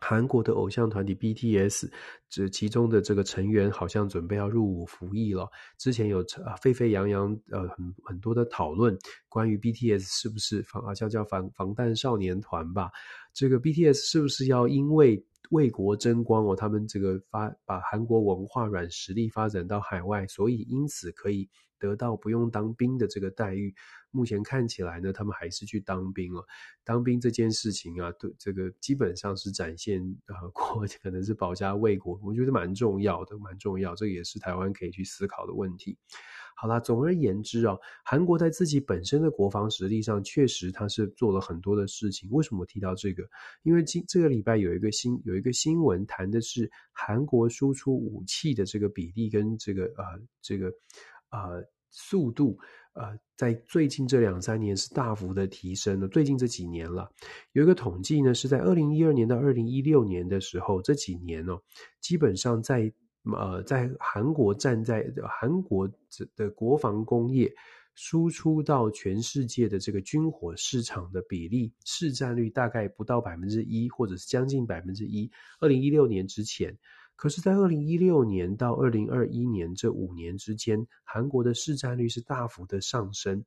韩国的偶像团体 BTS，这其中的这个成员好像准备要入伍服役了。之前有呃沸沸扬扬呃很很多的讨论，关于 BTS 是不是防啊叫叫防防弹少年团吧？这个 BTS 是不是要因为为国争光哦？他们这个发把韩国文化软实力发展到海外，所以因此可以得到不用当兵的这个待遇。目前看起来呢，他们还是去当兵了。当兵这件事情啊，对这个基本上是展现呃国 可能是保家卫国，我觉得蛮重要的，蛮重要。这也是台湾可以去思考的问题。好啦，总而言之啊，韩国在自己本身的国防实力上，确实它是做了很多的事情。为什么提到这个？因为今这个礼拜有一个新有一个新闻谈的是韩国输出武器的这个比例跟这个呃这个呃速度。呃，在最近这两三年是大幅的提升了。最近这几年了，有一个统计呢，是在二零一二年到二零一六年的时候，这几年哦，基本上在呃，在韩国站在韩国的国防工业输出到全世界的这个军火市场的比例市占率大概不到百分之一，或者是将近百分之一。二零一六年之前。可是，在二零一六年到二零二一年这五年之间，韩国的市占率是大幅的上升。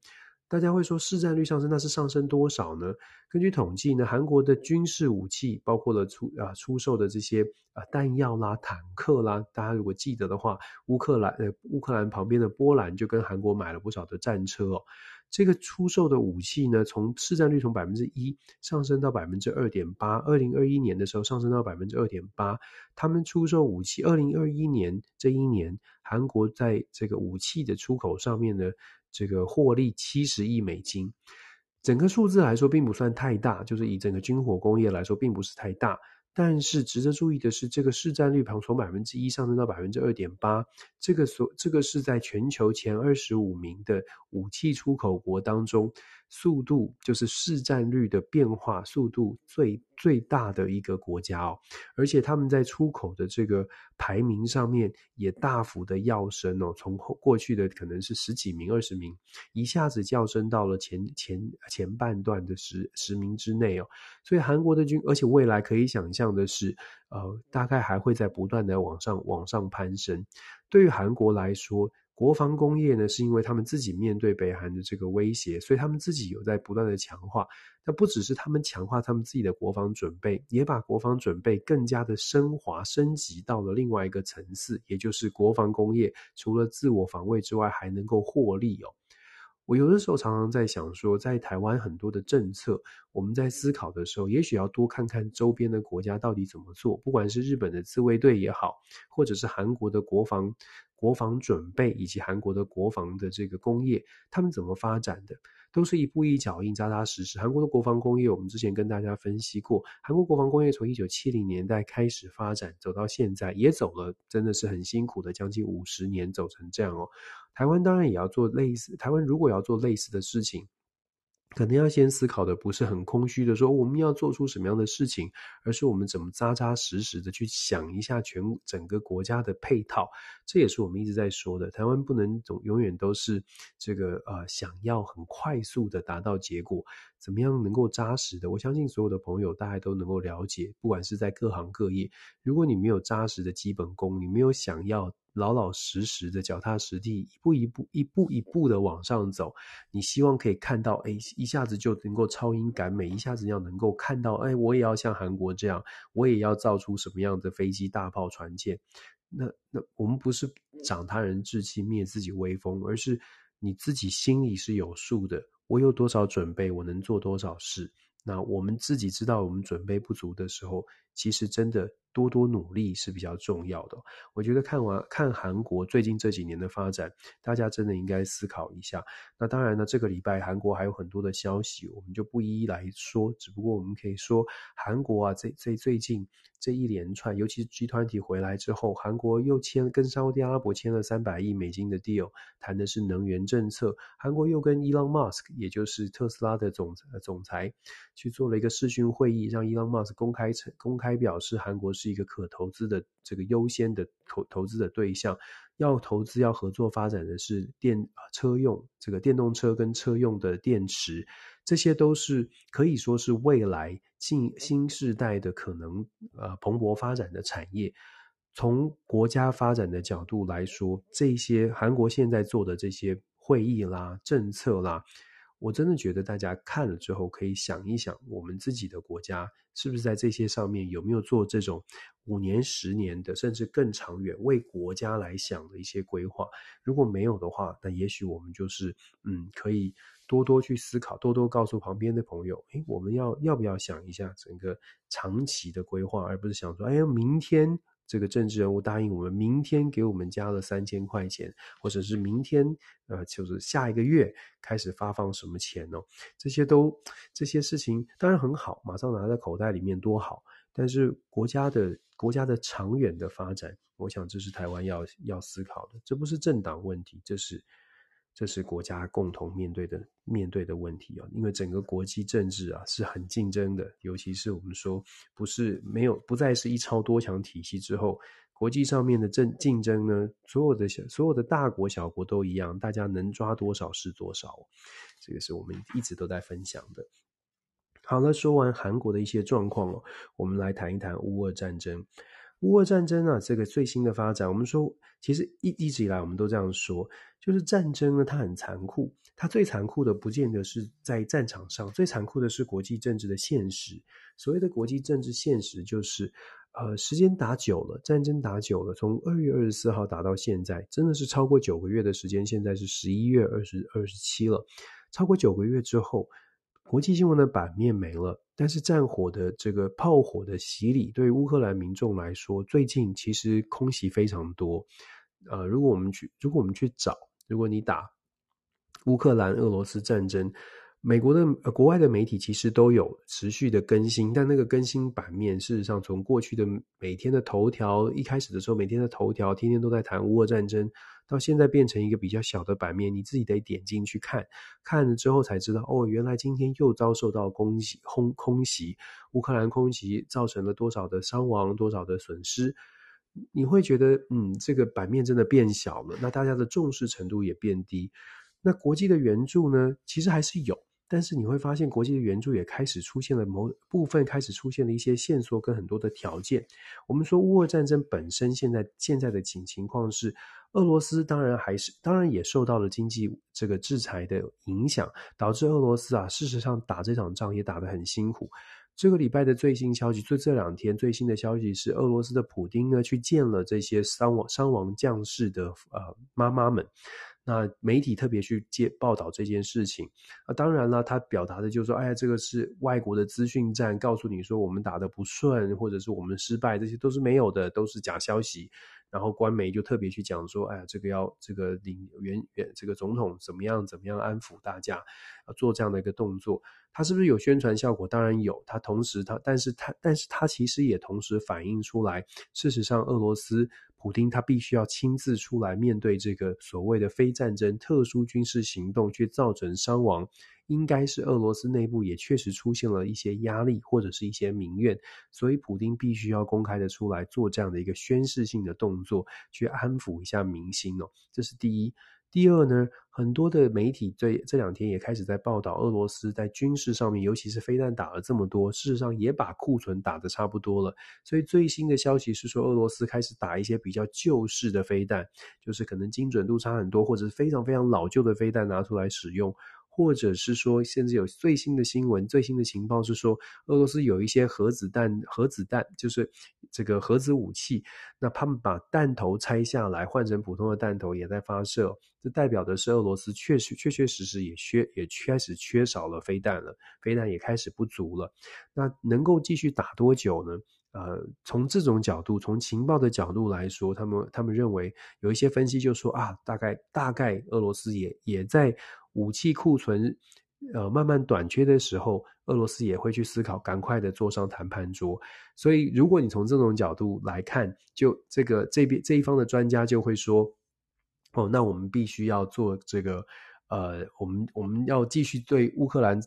大家会说，市占率上升，那是上升多少呢？根据统计呢，韩国的军事武器，包括了出啊出售的这些啊弹药啦、坦克啦，大家如果记得的话，乌克兰呃乌克兰旁边的波兰就跟韩国买了不少的战车哦。这个出售的武器呢，从市占率从百分之一上升到百分之二点八。二零二一年的时候上升到百分之二点八。他们出售武器，二零二一年这一年，韩国在这个武器的出口上面呢，这个获利七十亿美金。整个数字来说并不算太大，就是以整个军火工业来说，并不是太大。但是值得注意的是，这个市占率旁从百分之一上升到百分之二点八，这个所这个是在全球前二十五名的武器出口国当中，速度就是市占率的变化速度最最大的一个国家哦，而且他们在出口的这个排名上面也大幅的跃升哦，从过去的可能是十几名、二十名，一下子跃升到了前前前半段的十十名之内哦。所以韩国的军，而且未来可以想象的是，呃，大概还会在不断的往上往上攀升。对于韩国来说，国防工业呢，是因为他们自己面对北韩的这个威胁，所以他们自己有在不断的强化。那不只是他们强化他们自己的国防准备，也把国防准备更加的升华升级到了另外一个层次，也就是国防工业除了自我防卫之外，还能够获利哦。我有的时候常常在想说，在台湾很多的政策，我们在思考的时候，也许要多看看周边的国家到底怎么做，不管是日本的自卫队也好，或者是韩国的国防国防准备，以及韩国的国防的这个工业，他们怎么发展的。都是一步一脚印，扎扎实实。韩国的国防工业，我们之前跟大家分析过，韩国国防工业从一九七零年代开始发展，走到现在，也走了，真的是很辛苦的，将近五十年走成这样哦。台湾当然也要做类似，台湾如果要做类似的事情。可能要先思考的不是很空虚的说我们要做出什么样的事情，而是我们怎么扎扎实实的去想一下全整个国家的配套。这也是我们一直在说的，台湾不能总永远都是这个呃想要很快速的达到结果，怎么样能够扎实的？我相信所有的朋友大概都能够了解，不管是在各行各业，如果你没有扎实的基本功，你没有想要。老老实实的、脚踏实地，一步一步、一步一步的往上走。你希望可以看到，哎，一下子就能够超英赶美，一下子要能够看到，哎，我也要像韩国这样，我也要造出什么样的飞机、大炮、船舰。那那我们不是长他人志气、灭自己威风，而是你自己心里是有数的。我有多少准备，我能做多少事。那我们自己知道，我们准备不足的时候，其实真的。多多努力是比较重要的。我觉得看完看韩国最近这几年的发展，大家真的应该思考一下。那当然呢，这个礼拜韩国还有很多的消息，我们就不一一来说。只不过我们可以说，韩国啊，这这最近这一连串，尤其是 G 团体回来之后，韩国又签跟沙乌地阿拉伯签了三百亿美金的 deal，谈的是能源政策。韩国又跟 Elon Musk，也就是特斯拉的总总裁，去做了一个视讯会议，让 Elon Musk 公开承公开表示韩国。是一个可投资的这个优先的投投资的对象，要投资要合作发展的是电车用这个电动车跟车用的电池，这些都是可以说是未来新新世代的可能呃蓬勃发展的产业。从国家发展的角度来说，这些韩国现在做的这些会议啦、政策啦。我真的觉得大家看了之后可以想一想，我们自己的国家是不是在这些上面有没有做这种五年、十年的，甚至更长远为国家来想的一些规划？如果没有的话，那也许我们就是嗯，可以多多去思考，多多告诉旁边的朋友，诶，我们要要不要想一下整个长期的规划，而不是想说，哎呀，明天。这个政治人物答应我们，明天给我们加了三千块钱，或者是明天，呃，就是下一个月开始发放什么钱哦？这些都这些事情当然很好，马上拿在口袋里面多好。但是国家的国家的长远的发展，我想这是台湾要要思考的。这不是政党问题，这是。这是国家共同面对的面对的问题啊，因为整个国际政治啊是很竞争的，尤其是我们说不是没有不再是一超多强体系之后，国际上面的政竞争呢，所有的小所有的大国小国都一样，大家能抓多少是多少，这个是我们一直都在分享的。好了，说完韩国的一些状况哦，我们来谈一谈乌俄战争。乌俄战争啊，这个最新的发展，我们说，其实一一直以来我们都这样说，就是战争呢，它很残酷，它最残酷的不见得是在战场上，最残酷的是国际政治的现实。所谓的国际政治现实，就是，呃，时间打久了，战争打久了，从二月二十四号打到现在，真的是超过九个月的时间，现在是十一月二十二十七了，超过九个月之后。国际新闻的版面没了，但是战火的这个炮火的洗礼，对于乌克兰民众来说，最近其实空袭非常多。呃，如果我们去，如果我们去找，如果你打乌克兰俄罗斯战争。美国的呃，国外的媒体其实都有持续的更新，但那个更新版面，事实上从过去的每天的头条，一开始的时候每天的头条，天天都在谈乌俄战争，到现在变成一个比较小的版面，你自己得点进去看，看了之后才知道，哦，原来今天又遭受到攻击，空空袭，乌克兰空袭造成了多少的伤亡，多少的损失，你会觉得，嗯，这个版面真的变小了，那大家的重视程度也变低，那国际的援助呢，其实还是有。但是你会发现，国际的援助也开始出现了某部分开始出现了一些线索跟很多的条件。我们说乌俄战争本身现在现在的情情况是，俄罗斯当然还是当然也受到了经济这个制裁的影响，导致俄罗斯啊，事实上打这场仗也打得很辛苦。这个礼拜的最新消息，就这两天最新的消息是，俄罗斯的普丁呢去见了这些伤亡伤亡将士的呃妈妈们。那媒体特别去接报道这件事情啊，当然了，他表达的就是说，哎呀，这个是外国的资讯战，告诉你说我们打得不顺，或者是我们失败，这些都是没有的，都是假消息。然后官媒就特别去讲说，哎呀，这个要这个领原原这个总统怎么样怎么样安抚大家，要做这样的一个动作，他是不是有宣传效果？当然有，他同时他，但是他但是他其实也同时反映出来，事实上俄罗斯。普丁他必须要亲自出来面对这个所谓的非战争特殊军事行动，去造成伤亡，应该是俄罗斯内部也确实出现了一些压力或者是一些民怨，所以普丁必须要公开的出来做这样的一个宣示性的动作，去安抚一下民心哦，这是第一。第二呢，很多的媒体这这两天也开始在报道俄罗斯在军事上面，尤其是飞弹打了这么多，事实上也把库存打得差不多了。所以最新的消息是说，俄罗斯开始打一些比较旧式的飞弹，就是可能精准度差很多，或者是非常非常老旧的飞弹拿出来使用。或者是说，甚至有最新的新闻、最新的情报是说，俄罗斯有一些核子弹、核子弹，就是这个核子武器。那他们把弹头拆下来，换成普通的弹头，也在发射。这代表的是俄罗斯确实、确确实实也缺、也开始缺少了飞弹了，飞弹也开始不足了。那能够继续打多久呢？呃，从这种角度，从情报的角度来说，他们他们认为有一些分析就说啊，大概大概俄罗斯也也在武器库存呃慢慢短缺的时候，俄罗斯也会去思考赶快的坐上谈判桌。所以，如果你从这种角度来看，就这个这边这一方的专家就会说，哦，那我们必须要做这个。呃，我们我们要继续对乌克兰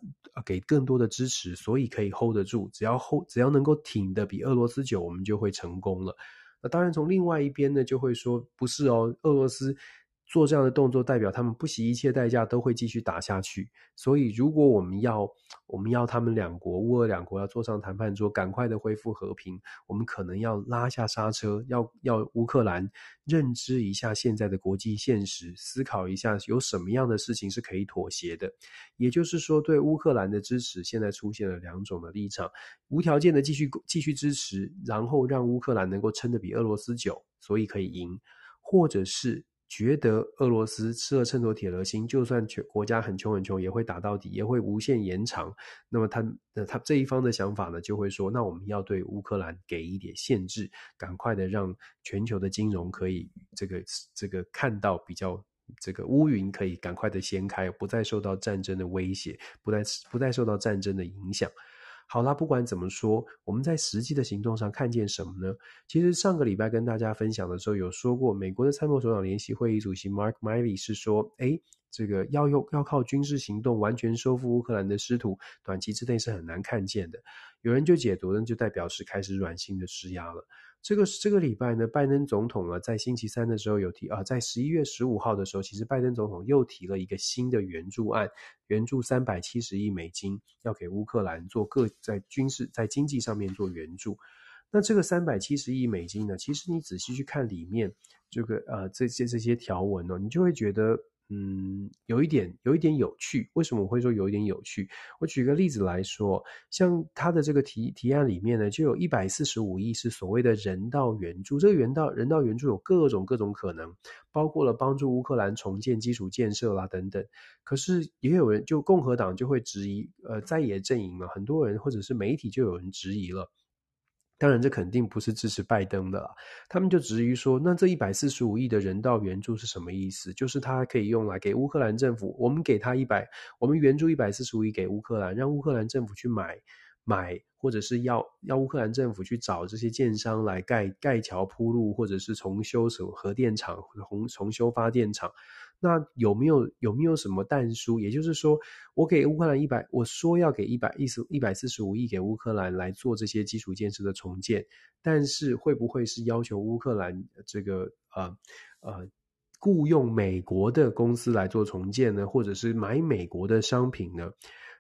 给更多的支持，所以可以 hold 得住。只要 hold，只要能够挺的比俄罗斯久，我们就会成功了。那当然，从另外一边呢，就会说不是哦，俄罗斯。做这样的动作，代表他们不惜一切代价都会继续打下去。所以，如果我们要我们要他们两国乌俄两国要坐上谈判桌，赶快的恢复和平，我们可能要拉下刹车，要要乌克兰认知一下现在的国际现实，思考一下有什么样的事情是可以妥协的。也就是说，对乌克兰的支持现在出现了两种的立场：无条件的继续继续支持，然后让乌克兰能够撑得比俄罗斯久，所以可以赢，或者是。觉得俄罗斯吃了秤砣铁了心，就算全国家很穷很穷，也会打到底，也会无限延长。那么他，那他这一方的想法呢，就会说：那我们要对乌克兰给一点限制，赶快的让全球的金融可以这个这个看到比较这个乌云可以赶快的掀开，不再受到战争的威胁，不再不再受到战争的影响。好啦，不管怎么说，我们在实际的行动上看见什么呢？其实上个礼拜跟大家分享的时候有说过，美国的参谋首长联席会议主席 Mark Milley 是说，诶，这个要用要靠军事行动完全收复乌克兰的失土，短期之内是很难看见的。有人就解读呢，就代表是开始软性的施压了。这个这个礼拜呢，拜登总统呢，在星期三的时候有提啊，在十一月十五号的时候，其实拜登总统又提了一个新的援助案，援助三百七十亿美金，要给乌克兰做各在军事在经济上面做援助。那这个三百七十亿美金呢，其实你仔细去看里面这个呃这些这些条文呢，你就会觉得。嗯，有一点，有一点有趣。为什么我会说有一点有趣？我举个例子来说，像他的这个提提案里面呢，就有一百四十五亿是所谓的人道援助。这个人道人道援助有各种各种可能，包括了帮助乌克兰重建基础建设啦等等。可是也有人就共和党就会质疑，呃，在野阵营嘛，很多人或者是媒体就有人质疑了。当然，这肯定不是支持拜登的啦。他们就质疑说，那这一百四十五亿的人道援助是什么意思？就是它可以用来给乌克兰政府，我们给他一百，我们援助一百四十五亿给乌克兰，让乌克兰政府去买买，或者是要要乌克兰政府去找这些建商来盖盖桥铺路，或者是重修什么核电厂，重重修发电厂。那有没有有没有什么但书？也就是说，我给乌克兰一百，我说要给一百一十一百四十五亿给乌克兰来做这些基础建设的重建，但是会不会是要求乌克兰这个呃呃雇佣美国的公司来做重建呢？或者是买美国的商品呢？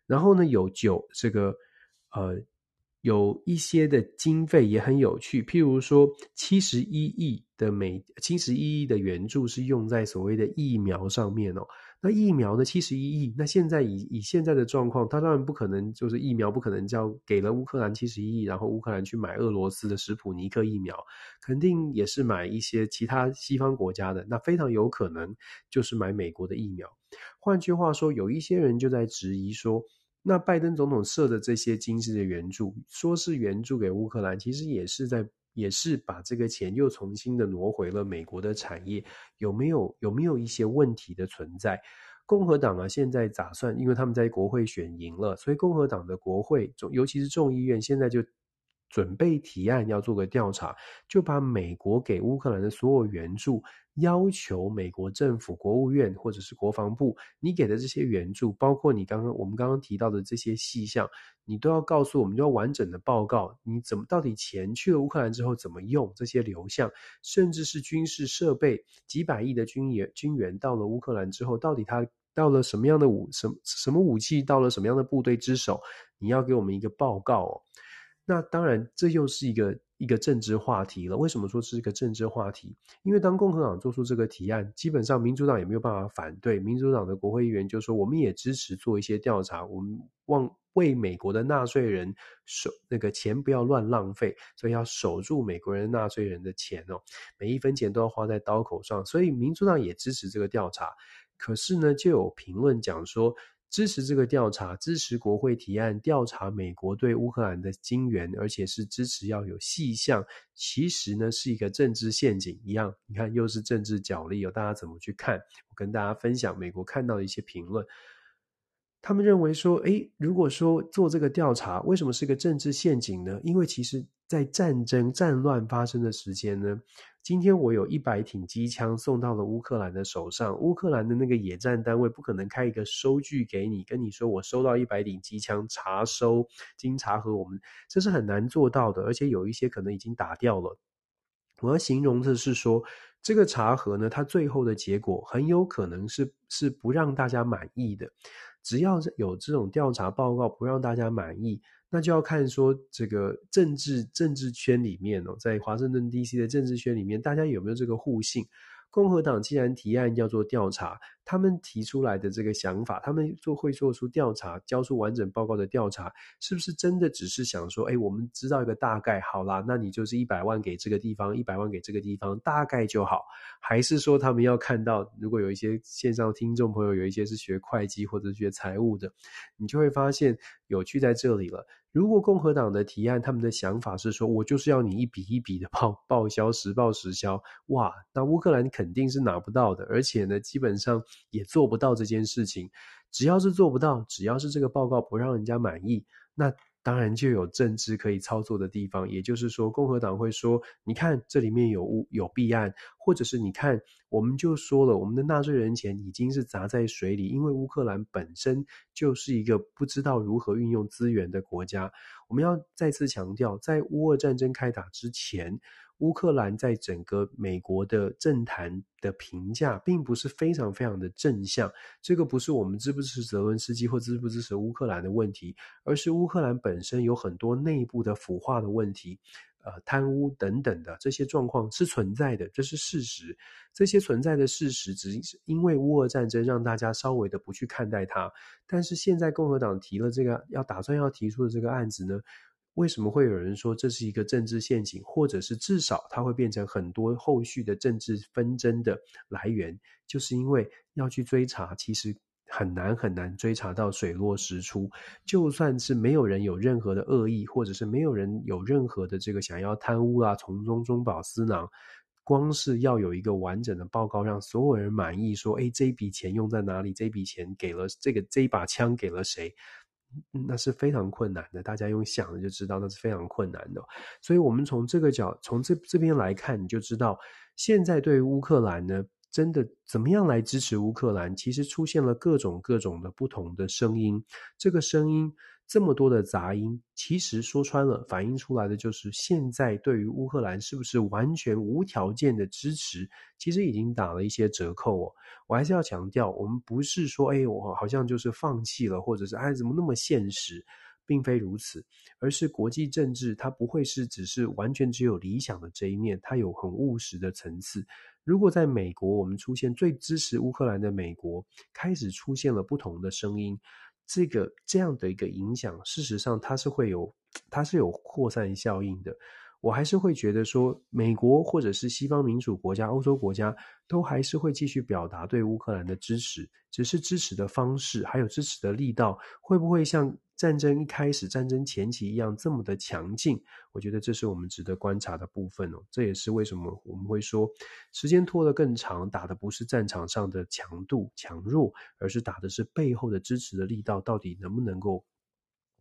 然后呢，有九这个呃。有一些的经费也很有趣，譬如说七十一亿的美七十一亿的援助是用在所谓的疫苗上面哦。那疫苗呢？七十一亿。那现在以以现在的状况，他当然不可能就是疫苗不可能叫给了乌克兰七十一亿，然后乌克兰去买俄罗斯的史普尼克疫苗，肯定也是买一些其他西方国家的。那非常有可能就是买美国的疫苗。换句话说，有一些人就在质疑说，那拜登总统设的这些经济的援助，说是援助给乌克兰，其实也是在。也是把这个钱又重新的挪回了美国的产业，有没有有没有一些问题的存在？共和党啊，现在打算，因为他们在国会选赢了，所以共和党的国会，尤其是众议院，现在就准备提案要做个调查，就把美国给乌克兰的所有援助。要求美国政府、国务院或者是国防部，你给的这些援助，包括你刚刚我们刚刚提到的这些细项，你都要告诉我们，要完整的报告，你怎么到底钱去了乌克兰之后怎么用这些流向，甚至是军事设备，几百亿的军援军援到了乌克兰之后，到底它到了什么样的武什什么武器到了什么样的部队之手，你要给我们一个报告哦。那当然，这又是一个。一个政治话题了。为什么说是一个政治话题？因为当共和党做出这个提案，基本上民主党也没有办法反对。民主党的国会议员就说：“我们也支持做一些调查，我们望为美国的纳税人守那个钱不要乱浪费，所以要守住美国人纳税人的钱哦，每一分钱都要花在刀口上。”所以民主党也支持这个调查。可是呢，就有评论讲说。支持这个调查，支持国会提案调查美国对乌克兰的金援，而且是支持要有细项。其实呢，是一个政治陷阱一样。你看，又是政治角力，有大家怎么去看？我跟大家分享美国看到的一些评论。他们认为说，诶，如果说做这个调查，为什么是个政治陷阱呢？因为其实在战争战乱发生的时间呢。今天我有一百挺机枪送到了乌克兰的手上，乌克兰的那个野战单位不可能开一个收据给你，跟你说我收到一百挺机枪，查收经查核，我们这是很难做到的，而且有一些可能已经打掉了。我要形容的是说，这个查核呢，它最后的结果很有可能是是不让大家满意的，只要有这种调查报告不让大家满意。那就要看说这个政治政治圈里面哦，在华盛顿 DC 的政治圈里面，大家有没有这个互信？共和党既然提案要做调查，他们提出来的这个想法，他们做会做出调查，交出完整报告的调查，是不是真的只是想说，哎，我们知道一个大概，好啦，那你就是一百万给这个地方，一百万给这个地方，大概就好？还是说他们要看到，如果有一些线上听众朋友，有一些是学会计或者学财务的，你就会发现有趣在这里了。如果共和党的提案，他们的想法是说，我就是要你一笔一笔的报报销，实报实销，哇，那乌克兰肯定是拿不到的，而且呢，基本上也做不到这件事情。只要是做不到，只要是这个报告不让人家满意，那。当然就有政治可以操作的地方，也就是说，共和党会说：“你看，这里面有有弊案，或者是你看，我们就说了，我们的纳税人钱已经是砸在水里，因为乌克兰本身就是一个不知道如何运用资源的国家。我们要再次强调，在乌俄战争开打之前。”乌克兰在整个美国的政坛的评价，并不是非常非常的正向。这个不是我们支不支持泽伦斯基或支不支持乌克兰的问题，而是乌克兰本身有很多内部的腐化的问题，呃，贪污等等的这些状况是存在的，这是事实。这些存在的事实，只是因为乌俄战争让大家稍微的不去看待它。但是现在共和党提了这个要打算要提出的这个案子呢？为什么会有人说这是一个政治陷阱，或者是至少它会变成很多后续的政治纷争的来源？就是因为要去追查，其实很难很难追查到水落石出。就算是没有人有任何的恶意，或者是没有人有任何的这个想要贪污啊，从中中饱私囊，光是要有一个完整的报告，让所有人满意，说，诶，这笔钱用在哪里？这笔钱给了这个这把枪给了谁？那是非常困难的，大家用想的就知道那是非常困难的。所以，我们从这个角，从这这边来看，你就知道，现在对于乌克兰呢，真的怎么样来支持乌克兰？其实出现了各种各种的不同的声音，这个声音。这么多的杂音，其实说穿了，反映出来的就是现在对于乌克兰是不是完全无条件的支持，其实已经打了一些折扣哦。我还是要强调，我们不是说，哎，我好像就是放弃了，或者是哎，怎么那么现实？并非如此，而是国际政治它不会是只是完全只有理想的这一面，它有很务实的层次。如果在美国，我们出现最支持乌克兰的美国，开始出现了不同的声音，这个这样的一个影响，事实上它是会有，它是有扩散效应的。我还是会觉得说，美国或者是西方民主国家、欧洲国家，都还是会继续表达对乌克兰的支持，只是支持的方式还有支持的力道，会不会像战争一开始、战争前期一样这么的强劲？我觉得这是我们值得观察的部分哦。这也是为什么我们会说，时间拖得更长，打的不是战场上的强度强弱，而是打的是背后的支持的力道，到底能不能够。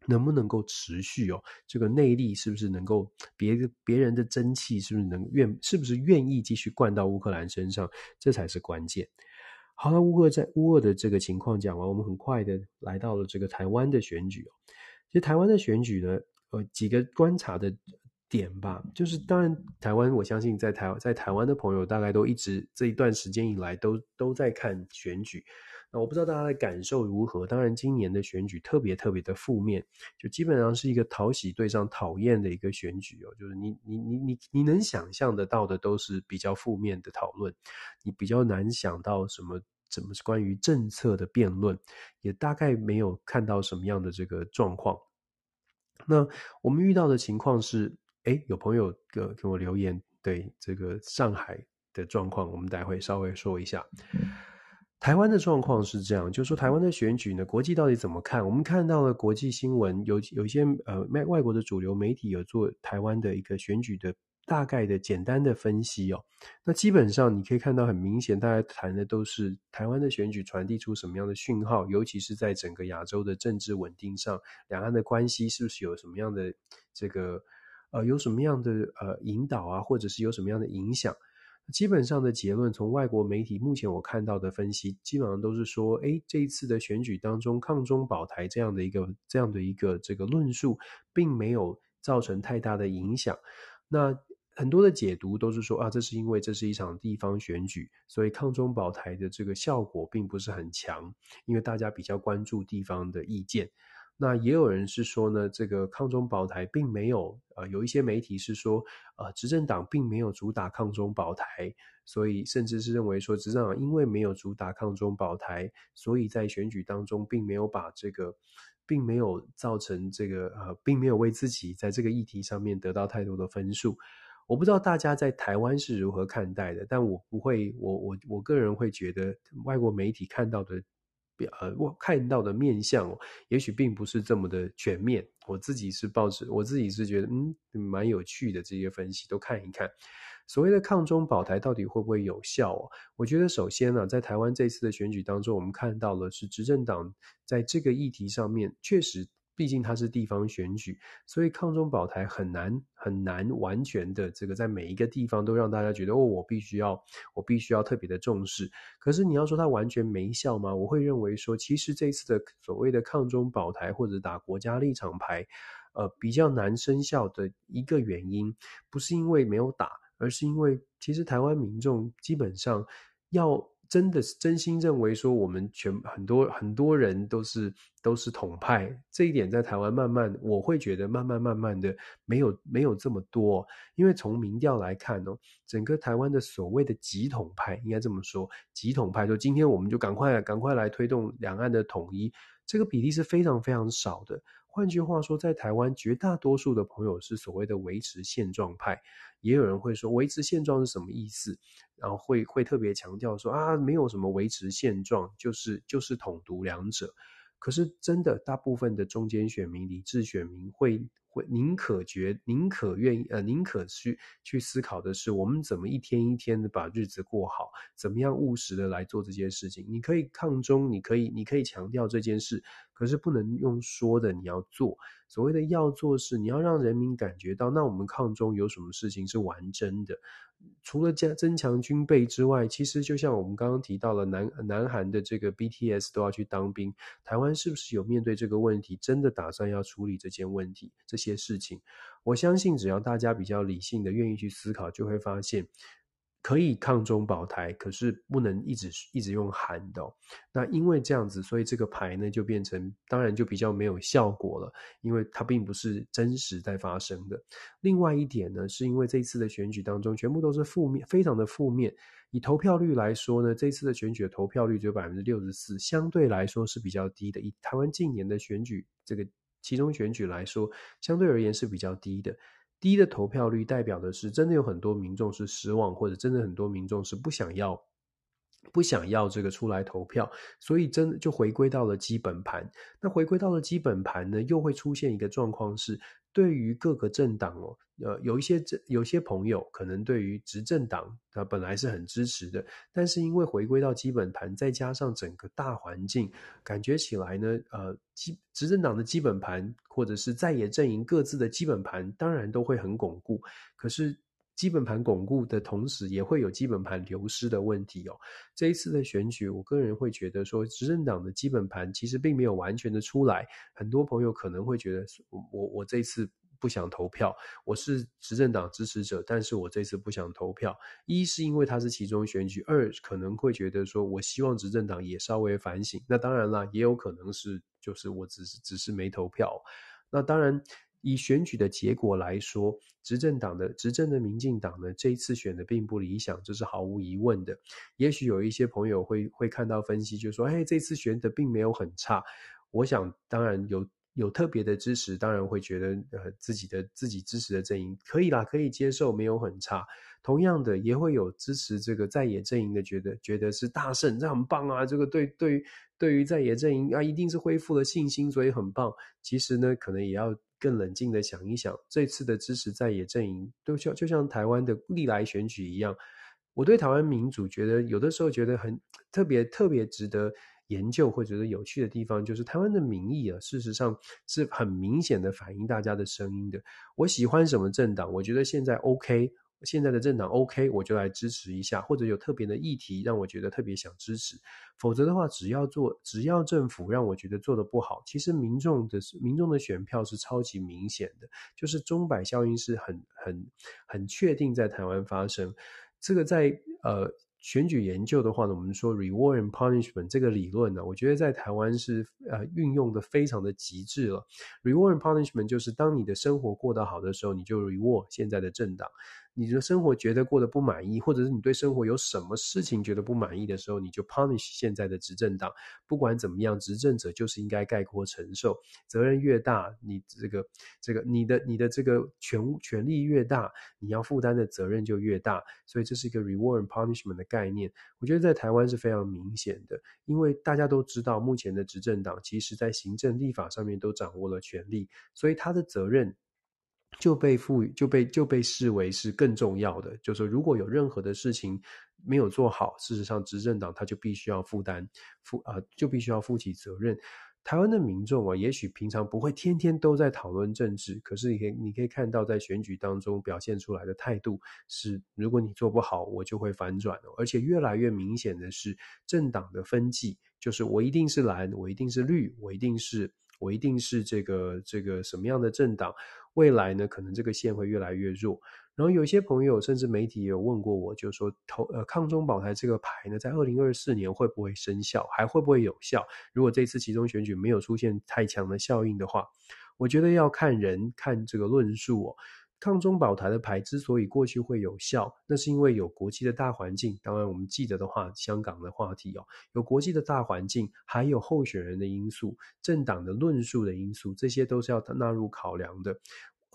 能不能够持续哦？这个内力是不是能够别别人的真气是不是能愿是不是愿意继续灌到乌克兰身上？这才是关键。好了，乌俄在乌俄的这个情况讲完，我们很快的来到了这个台湾的选举。其实台湾的选举呢，呃，几个观察的点吧，就是当然台湾，我相信在台在台湾的朋友大概都一直这一段时间以来都都在看选举。那我不知道大家的感受如何。当然，今年的选举特别特别的负面，就基本上是一个讨喜对上讨厌的一个选举哦。就是你你你你你能想象得到的都是比较负面的讨论，你比较难想到什么怎么是关于政策的辩论，也大概没有看到什么样的这个状况。那我们遇到的情况是，诶，有朋友给给我留言，对这个上海的状况，我们待会稍微说一下。台湾的状况是这样，就是说台湾的选举呢，国际到底怎么看？我们看到了国际新闻，有有一些呃外外国的主流媒体有做台湾的一个选举的大概的简单的分析哦。那基本上你可以看到很明显，大家谈的都是台湾的选举传递出什么样的讯号，尤其是在整个亚洲的政治稳定上，两岸的关系是不是有什么样的这个呃有什么样的呃引导啊，或者是有什么样的影响？基本上的结论，从外国媒体目前我看到的分析，基本上都是说，诶，这一次的选举当中，抗中保台这样的一个这样的一个这个论述，并没有造成太大的影响。那很多的解读都是说，啊，这是因为这是一场地方选举，所以抗中保台的这个效果并不是很强，因为大家比较关注地方的意见。那也有人是说呢，这个抗中保台并没有，呃，有一些媒体是说，呃，执政党并没有主打抗中保台，所以甚至是认为说，执政党因为没有主打抗中保台，所以在选举当中并没有把这个，并没有造成这个，呃，并没有为自己在这个议题上面得到太多的分数。我不知道大家在台湾是如何看待的，但我不会，我我我个人会觉得，外国媒体看到的。呃，我看到的面相哦，也许并不是这么的全面。我自己是抱持，我自己是觉得，嗯，蛮有趣的这些分析都看一看。所谓的抗中保台到底会不会有效哦？我觉得首先呢，在台湾这次的选举当中，我们看到了是执政党在这个议题上面确实。毕竟它是地方选举，所以抗中保台很难很难完全的这个在每一个地方都让大家觉得哦，我必须要我必须要特别的重视。可是你要说它完全没效吗？我会认为说，其实这次的所谓的抗中保台或者打国家立场牌，呃，比较难生效的一个原因，不是因为没有打，而是因为其实台湾民众基本上要。真的是真心认为说，我们全很多很多人都是都是统派，这一点在台湾慢慢，我会觉得慢慢慢慢的没有没有这么多，因为从民调来看哦，整个台湾的所谓的极统派，应该这么说，极统派说今天我们就赶快赶快来推动两岸的统一，这个比例是非常非常少的。换句话说，在台湾绝大多数的朋友是所谓的维持现状派。也有人会说，维持现状是什么意思？然后会会特别强调说啊，没有什么维持现状，就是就是统独两者。可是真的，大部分的中间选民、理智选民会。会宁可觉，宁可愿意，呃，宁可去去思考的是，我们怎么一天一天的把日子过好，怎么样务实的来做这件事情。你可以抗中，你可以，你可以强调这件事，可是不能用说的，你要做。所谓的要做是，你要让人民感觉到，那我们抗中有什么事情是完整的。除了加增强军备之外，其实就像我们刚刚提到了南南韩的这个 BTS 都要去当兵，台湾是不是有面对这个问题，真的打算要处理这件问题这些事情？我相信只要大家比较理性的愿意去思考，就会发现可以抗中保台，可是不能一直一直用喊的哦。那因为这样子，所以这个牌呢就变成，当然就比较没有效果了，因为它并不是真实在发生的。另外一点呢，是因为这次的选举当中，全部都是负面，非常的负面。以投票率来说呢，这次的选举的投票率只有百分之六十四，相对来说是比较低的。以台湾近年的选举这个期中选举来说，相对而言是比较低的。低的投票率代表的是，真的有很多民众是失望，或者真的很多民众是不想要，不想要这个出来投票，所以真的就回归到了基本盘。那回归到了基本盘呢，又会出现一个状况是。对于各个政党哦，呃，有一些政有些朋友可能对于执政党他本来是很支持的，但是因为回归到基本盘，再加上整个大环境，感觉起来呢，呃，基执政党的基本盘或者是在野阵营各自的基本盘，当然都会很巩固，可是。基本盘巩固的同时，也会有基本盘流失的问题哦。这一次的选举，我个人会觉得说，执政党的基本盘其实并没有完全的出来。很多朋友可能会觉得，我我这次不想投票，我是执政党支持者，但是我这次不想投票。一是因为它是其中选举，二可能会觉得说我希望执政党也稍微反省。那当然啦，也有可能是就是我只是只是没投票。那当然。以选举的结果来说，执政党的执政的民进党呢，这一次选的并不理想，这是毫无疑问的。也许有一些朋友会会看到分析，就说：“哎，这次选的并没有很差。”我想，当然有有特别的支持，当然会觉得呃自己的自己支持的阵营可以啦，可以接受，没有很差。同样的，也会有支持这个在野阵营的，觉得觉得是大胜，这很棒啊！这个对对对于在野阵营啊，一定是恢复了信心，所以很棒。其实呢，可能也要。更冷静的想一想，这次的支持在野阵营都像就像台湾的历来选举一样，我对台湾民主觉得有的时候觉得很特别特别值得研究或者觉得有趣的地方，就是台湾的民意啊，事实上是很明显的反映大家的声音的。我喜欢什么政党，我觉得现在 OK。现在的政党 OK，我就来支持一下，或者有特别的议题让我觉得特别想支持。否则的话，只要做，只要政府让我觉得做得不好，其实民众的民众的选票是超级明显的，就是钟摆效应是很很很确定在台湾发生。这个在呃选举研究的话呢，我们说 reward and punishment 这个理论呢，我觉得在台湾是呃运用的非常的极致了。reward and punishment 就是当你的生活过得好的时候，你就 reward 现在的政党。你的生活觉得过得不满意，或者是你对生活有什么事情觉得不满意的时候，你就 punish 现在的执政党。不管怎么样，执政者就是应该概括承受，责任越大，你这个这个你的你的这个权权力越大，你要负担的责任就越大。所以这是一个 reward and punishment 的概念。我觉得在台湾是非常明显的，因为大家都知道，目前的执政党其实在行政立法上面都掌握了权力，所以他的责任。就被赋予，就被就被视为是更重要的。就是说，如果有任何的事情没有做好，事实上执政党他就必须要负担负啊，就必须要负起责任。台湾的民众啊，也许平常不会天天都在讨论政治，可是你可以你可以看到，在选举当中表现出来的态度是：如果你做不好，我就会反转。而且越来越明显的是，政党的分际，就是我一定是蓝，我一定是绿，我一定是我一定是这个这个什么样的政党。未来呢，可能这个线会越来越弱。然后有些朋友甚至媒体也有问过我，就是说投呃抗中保台这个牌呢，在二零二四年会不会生效，还会不会有效？如果这次其中选举没有出现太强的效应的话，我觉得要看人看这个论述哦。抗中保台的牌之所以过去会有效，那是因为有国际的大环境。当然，我们记得的话，香港的话题哦，有国际的大环境，还有候选人的因素、政党的论述的因素，这些都是要纳入考量的。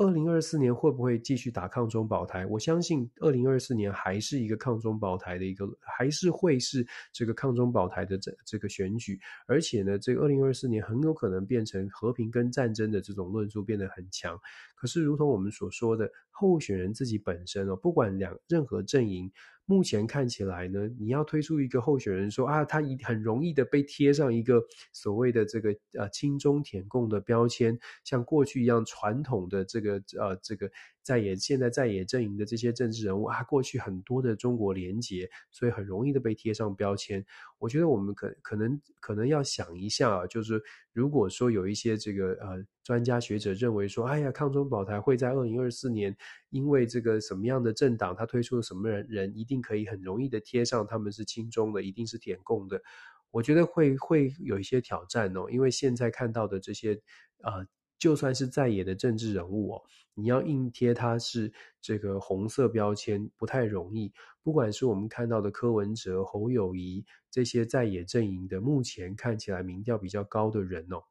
二零二四年会不会继续打抗中保台？我相信二零二四年还是一个抗中保台的一个，还是会是这个抗中保台的这这个选举。而且呢，这个二零二四年很有可能变成和平跟战争的这种论述变得很强。可是，如同我们所说的，候选人自己本身哦，不管两任何阵营。目前看起来呢，你要推出一个候选人说啊，他一很容易的被贴上一个所谓的这个呃亲中舔共的标签，像过去一样传统的这个呃这个在野现在在野阵营的这些政治人物啊，过去很多的中国连结，所以很容易的被贴上标签。我觉得我们可可能可能要想一下啊，就是如果说有一些这个呃专家学者认为说，哎呀，抗中保台会在二零二四年，因为这个什么样的政党他推出了什么人人，一定可以很容易的贴上他们是亲中的，一定是舔共的。我觉得会会有一些挑战哦，因为现在看到的这些呃。就算是在野的政治人物哦，你要硬贴他是这个红色标签不太容易。不管是我们看到的柯文哲、侯友谊这些在野阵营的，目前看起来民调比较高的人哦，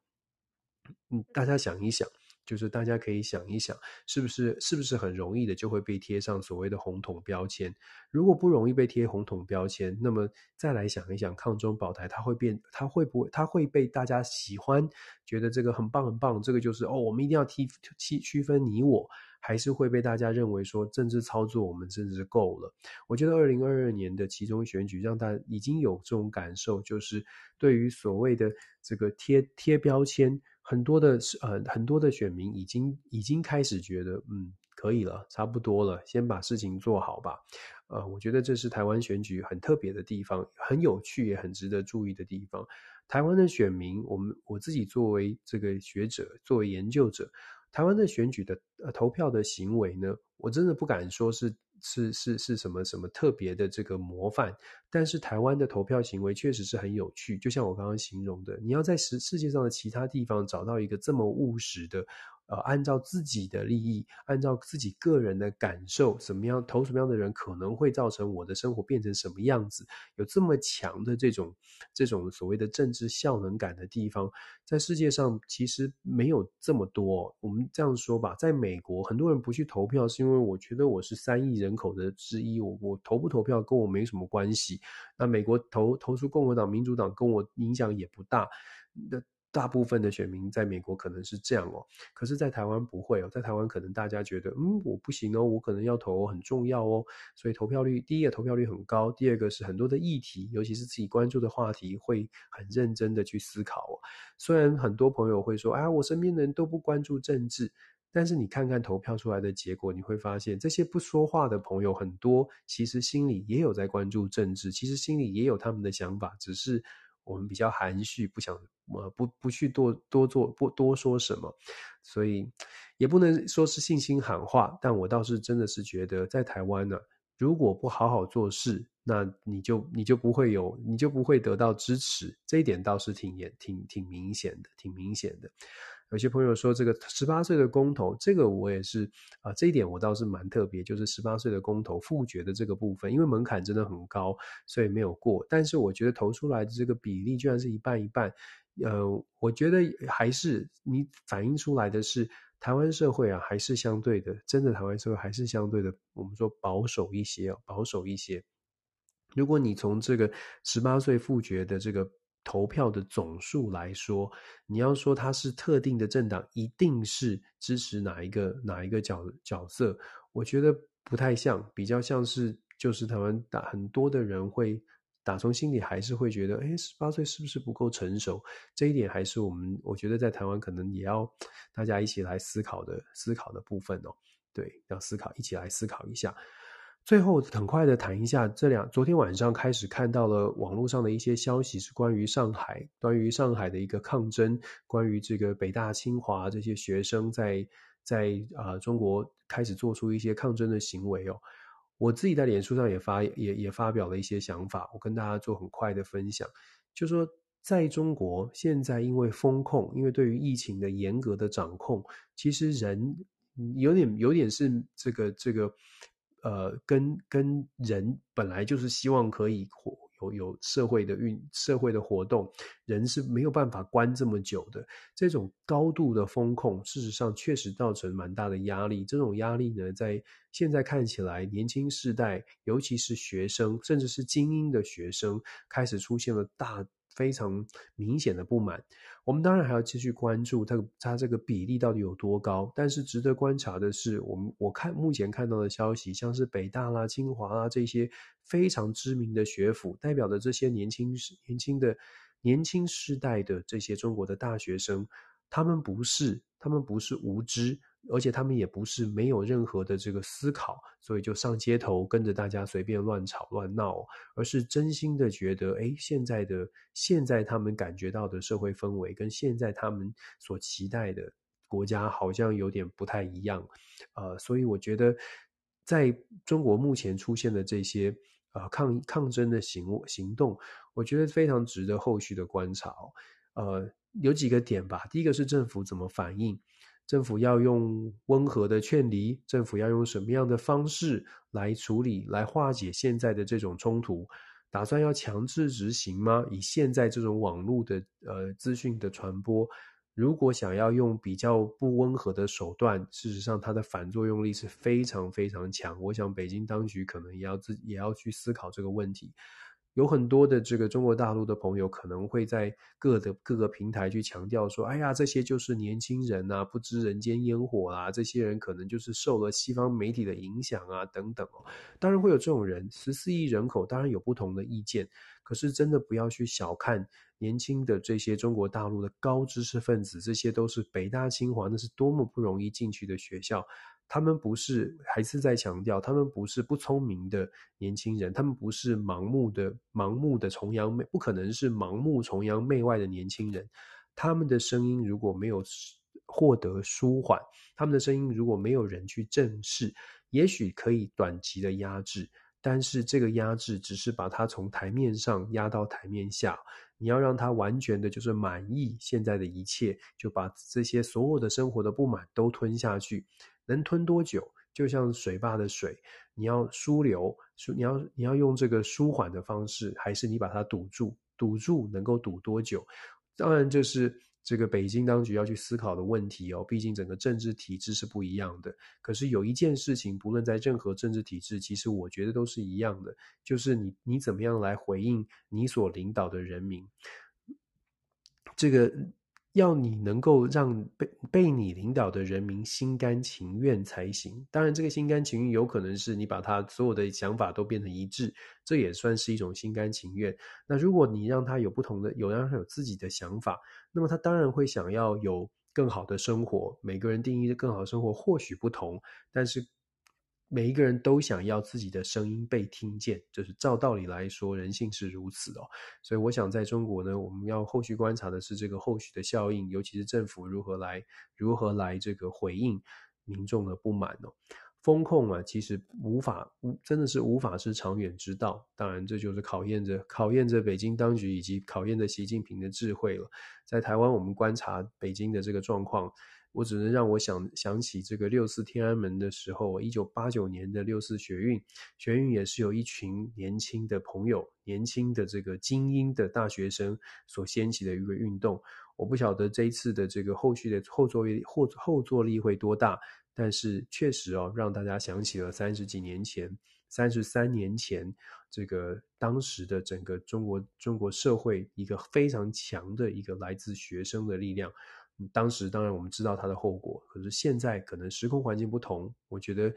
嗯，大家想一想。就是大家可以想一想，是不是是不是很容易的就会被贴上所谓的红桶标签？如果不容易被贴红桶标签，那么再来想一想，抗中保台，它会变，它会不会，它会被大家喜欢，觉得这个很棒很棒，这个就是哦，我们一定要区区区分你我，还是会被大家认为说政治操作，我们政治够了？我觉得二零二二年的其中选举让大家已经有这种感受，就是对于所谓的这个贴贴标签。很多的呃，很多的选民已经已经开始觉得，嗯，可以了，差不多了，先把事情做好吧。呃，我觉得这是台湾选举很特别的地方，很有趣也很值得注意的地方。台湾的选民，我们我自己作为这个学者，作为研究者，台湾的选举的呃投票的行为呢，我真的不敢说是。是是是什么什么特别的这个模范，但是台湾的投票行为确实是很有趣，就像我刚刚形容的，你要在世世界上的其他地方找到一个这么务实的。呃，按照自己的利益，按照自己个人的感受，怎么样投什么样的人，可能会造成我的生活变成什么样子？有这么强的这种这种所谓的政治效能感的地方，在世界上其实没有这么多。我们这样说吧，在美国，很多人不去投票，是因为我觉得我是三亿人口的之一，我我投不投票跟我没什么关系。那美国投投出共和党、民主党跟我影响也不大。那大部分的选民在美国可能是这样哦，可是，在台湾不会哦，在台湾可能大家觉得，嗯，我不行哦，我可能要投很重要哦，所以投票率，第一个投票率很高，第二个是很多的议题，尤其是自己关注的话题，会很认真的去思考哦。虽然很多朋友会说，啊，我身边的人都不关注政治，但是你看看投票出来的结果，你会发现这些不说话的朋友很多，其实心里也有在关注政治，其实心里也有他们的想法，只是。我们比较含蓄，不想呃不不去多多做不多说什么，所以也不能说是信心喊话，但我倒是真的是觉得在台湾呢，如果不好好做事，那你就你就不会有你就不会得到支持，这一点倒是挺也挺挺明显的，挺明显的。有些朋友说这个十八岁的公投，这个我也是啊、这一点我倒是蛮特别，就是十八岁的公投复决的这个部分，因为门槛真的很高，所以没有过。但是我觉得投出来的这个比例居然是一半一半，呃，我觉得还是你反映出来的是台湾社会啊，还是相对的，真的台湾社会还是相对的，我们说保守一些哦，保守一些。如果你从这个十八岁复决的这个。投票的总数来说，你要说它是特定的政党，一定是支持哪一个哪一个角角色？我觉得不太像，比较像是就是台湾打很多的人会打从心里还是会觉得，哎，十八岁是不是不够成熟？这一点还是我们我觉得在台湾可能也要大家一起来思考的思考的部分哦。对，要思考，一起来思考一下。最后，很快的谈一下，这两昨天晚上开始看到了网络上的一些消息，是关于上海，关于上海的一个抗争，关于这个北大、清华这些学生在在啊、中国开始做出一些抗争的行为哦。我自己在脸书上也发也也发表了一些想法，我跟大家做很快的分享，就说在中国现在因为封控，因为对于疫情的严格的掌控，其实人有点有点是这个这个。呃，跟跟人本来就是希望可以活有有社会的运社会的活动，人是没有办法关这么久的。这种高度的风控，事实上确实造成蛮大的压力。这种压力呢，在现在看起来，年轻世代，尤其是学生，甚至是精英的学生，开始出现了大。非常明显的不满，我们当然还要继续关注它，它这个比例到底有多高。但是值得观察的是，我们我看目前看到的消息，像是北大啦、清华啦这些非常知名的学府，代表的这些年轻年轻的年轻世代的这些中国的大学生，他们不是他们不是无知，而且他们也不是没有任何的这个思考，所以就上街头跟着大家随便乱吵乱闹，而是真心的觉得，哎，现在的现在他们感觉到的社会氛围跟现在他们所期待的国家好像有点不太一样，呃，所以我觉得在中国目前出现的这些呃抗抗争的行行动，我觉得非常值得后续的观察，呃，有几个点吧，第一个是政府怎么反应。政府要用温和的劝离，政府要用什么样的方式来处理、来化解现在的这种冲突？打算要强制执行吗？以现在这种网络的呃资讯的传播，如果想要用比较不温和的手段，事实上它的反作用力是非常非常强。我想北京当局可能也要自也要去思考这个问题。有很多的这个中国大陆的朋友可能会在各的各个平台去强调说：“哎呀，这些就是年轻人啊，不知人间烟火啊，这些人可能就是受了西方媒体的影响啊，等等哦。”当然会有这种人，十四亿人口当然有不同的意见，可是真的不要去小看年轻的这些中国大陆的高知识分子，这些都是北大清华，那是多么不容易进去的学校。他们不是，还是在强调，他们不是不聪明的年轻人，他们不是盲目的、盲目的崇洋媚，不可能是盲目崇洋媚外的年轻人。他们的声音如果没有获得舒缓，他们的声音如果没有人去正视，也许可以短期的压制，但是这个压制只是把它从台面上压到台面下。你要让他完全的就是满意现在的一切，就把这些所有的生活的不满都吞下去。能吞多久？就像水坝的水，你要疏流，你要你要用这个舒缓的方式，还是你把它堵住？堵住能够堵多久？当然，这是这个北京当局要去思考的问题哦。毕竟整个政治体制是不一样的。可是有一件事情，不论在任何政治体制，其实我觉得都是一样的，就是你你怎么样来回应你所领导的人民，这个。要你能够让被被你领导的人民心甘情愿才行。当然，这个心甘情愿有可能是你把他所有的想法都变成一致，这也算是一种心甘情愿。那如果你让他有不同的，有让他有自己的想法，那么他当然会想要有更好的生活。每个人定义的更好生活或许不同，但是。每一个人都想要自己的声音被听见，就是照道理来说，人性是如此哦。所以，我想在中国呢，我们要后续观察的是这个后续的效应，尤其是政府如何来如何来这个回应民众的不满哦。风控啊，其实无法无真的是无法是长远之道。当然，这就是考验着考验着北京当局以及考验着习近平的智慧了。在台湾，我们观察北京的这个状况。我只能让我想想起这个六四天安门的时候，一九八九年的六四学运，学运也是有一群年轻的朋友、年轻的这个精英的大学生所掀起的一个运动。我不晓得这一次的这个后续的后坐力后后坐力会多大，但是确实哦，让大家想起了三十几年前、三十三年前这个当时的整个中国中国社会一个非常强的一个来自学生的力量。当时当然我们知道它的后果，可是现在可能时空环境不同，我觉得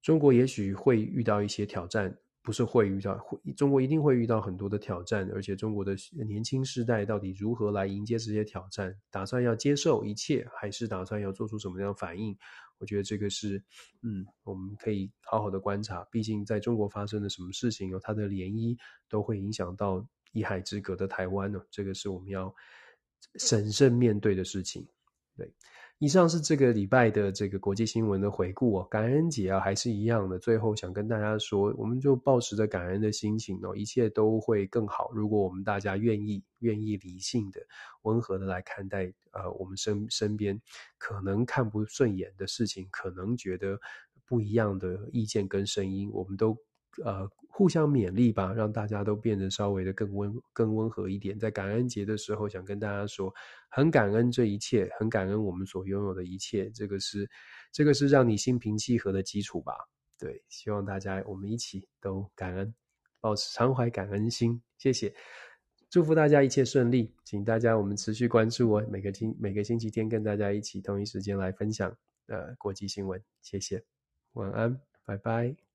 中国也许会遇到一些挑战，不是会遇到，会中国一定会遇到很多的挑战，而且中国的年轻世代到底如何来迎接这些挑战，打算要接受一切，还是打算要做出什么样的反应？我觉得这个是，嗯，我们可以好好的观察，毕竟在中国发生的什么事情，有它的涟漪，都会影响到一海之隔的台湾呢，这个是我们要。审慎面对的事情，对。以上是这个礼拜的这个国际新闻的回顾哦。感恩节啊，还是一样的。最后想跟大家说，我们就抱持着感恩的心情哦，一切都会更好。如果我们大家愿意、愿意理性的、温和的来看待，呃，我们身身边可能看不顺眼的事情，可能觉得不一样的意见跟声音，我们都。呃，互相勉励吧，让大家都变得稍微的更温、更温和一点。在感恩节的时候，想跟大家说，很感恩这一切，很感恩我们所拥有的一切。这个是，这个是让你心平气和的基础吧？对，希望大家我们一起都感恩，保持常怀感恩心。谢谢，祝福大家一切顺利。请大家我们持续关注我，每个星每个星期天跟大家一起同一时间来分享呃国际新闻。谢谢，晚安，拜拜。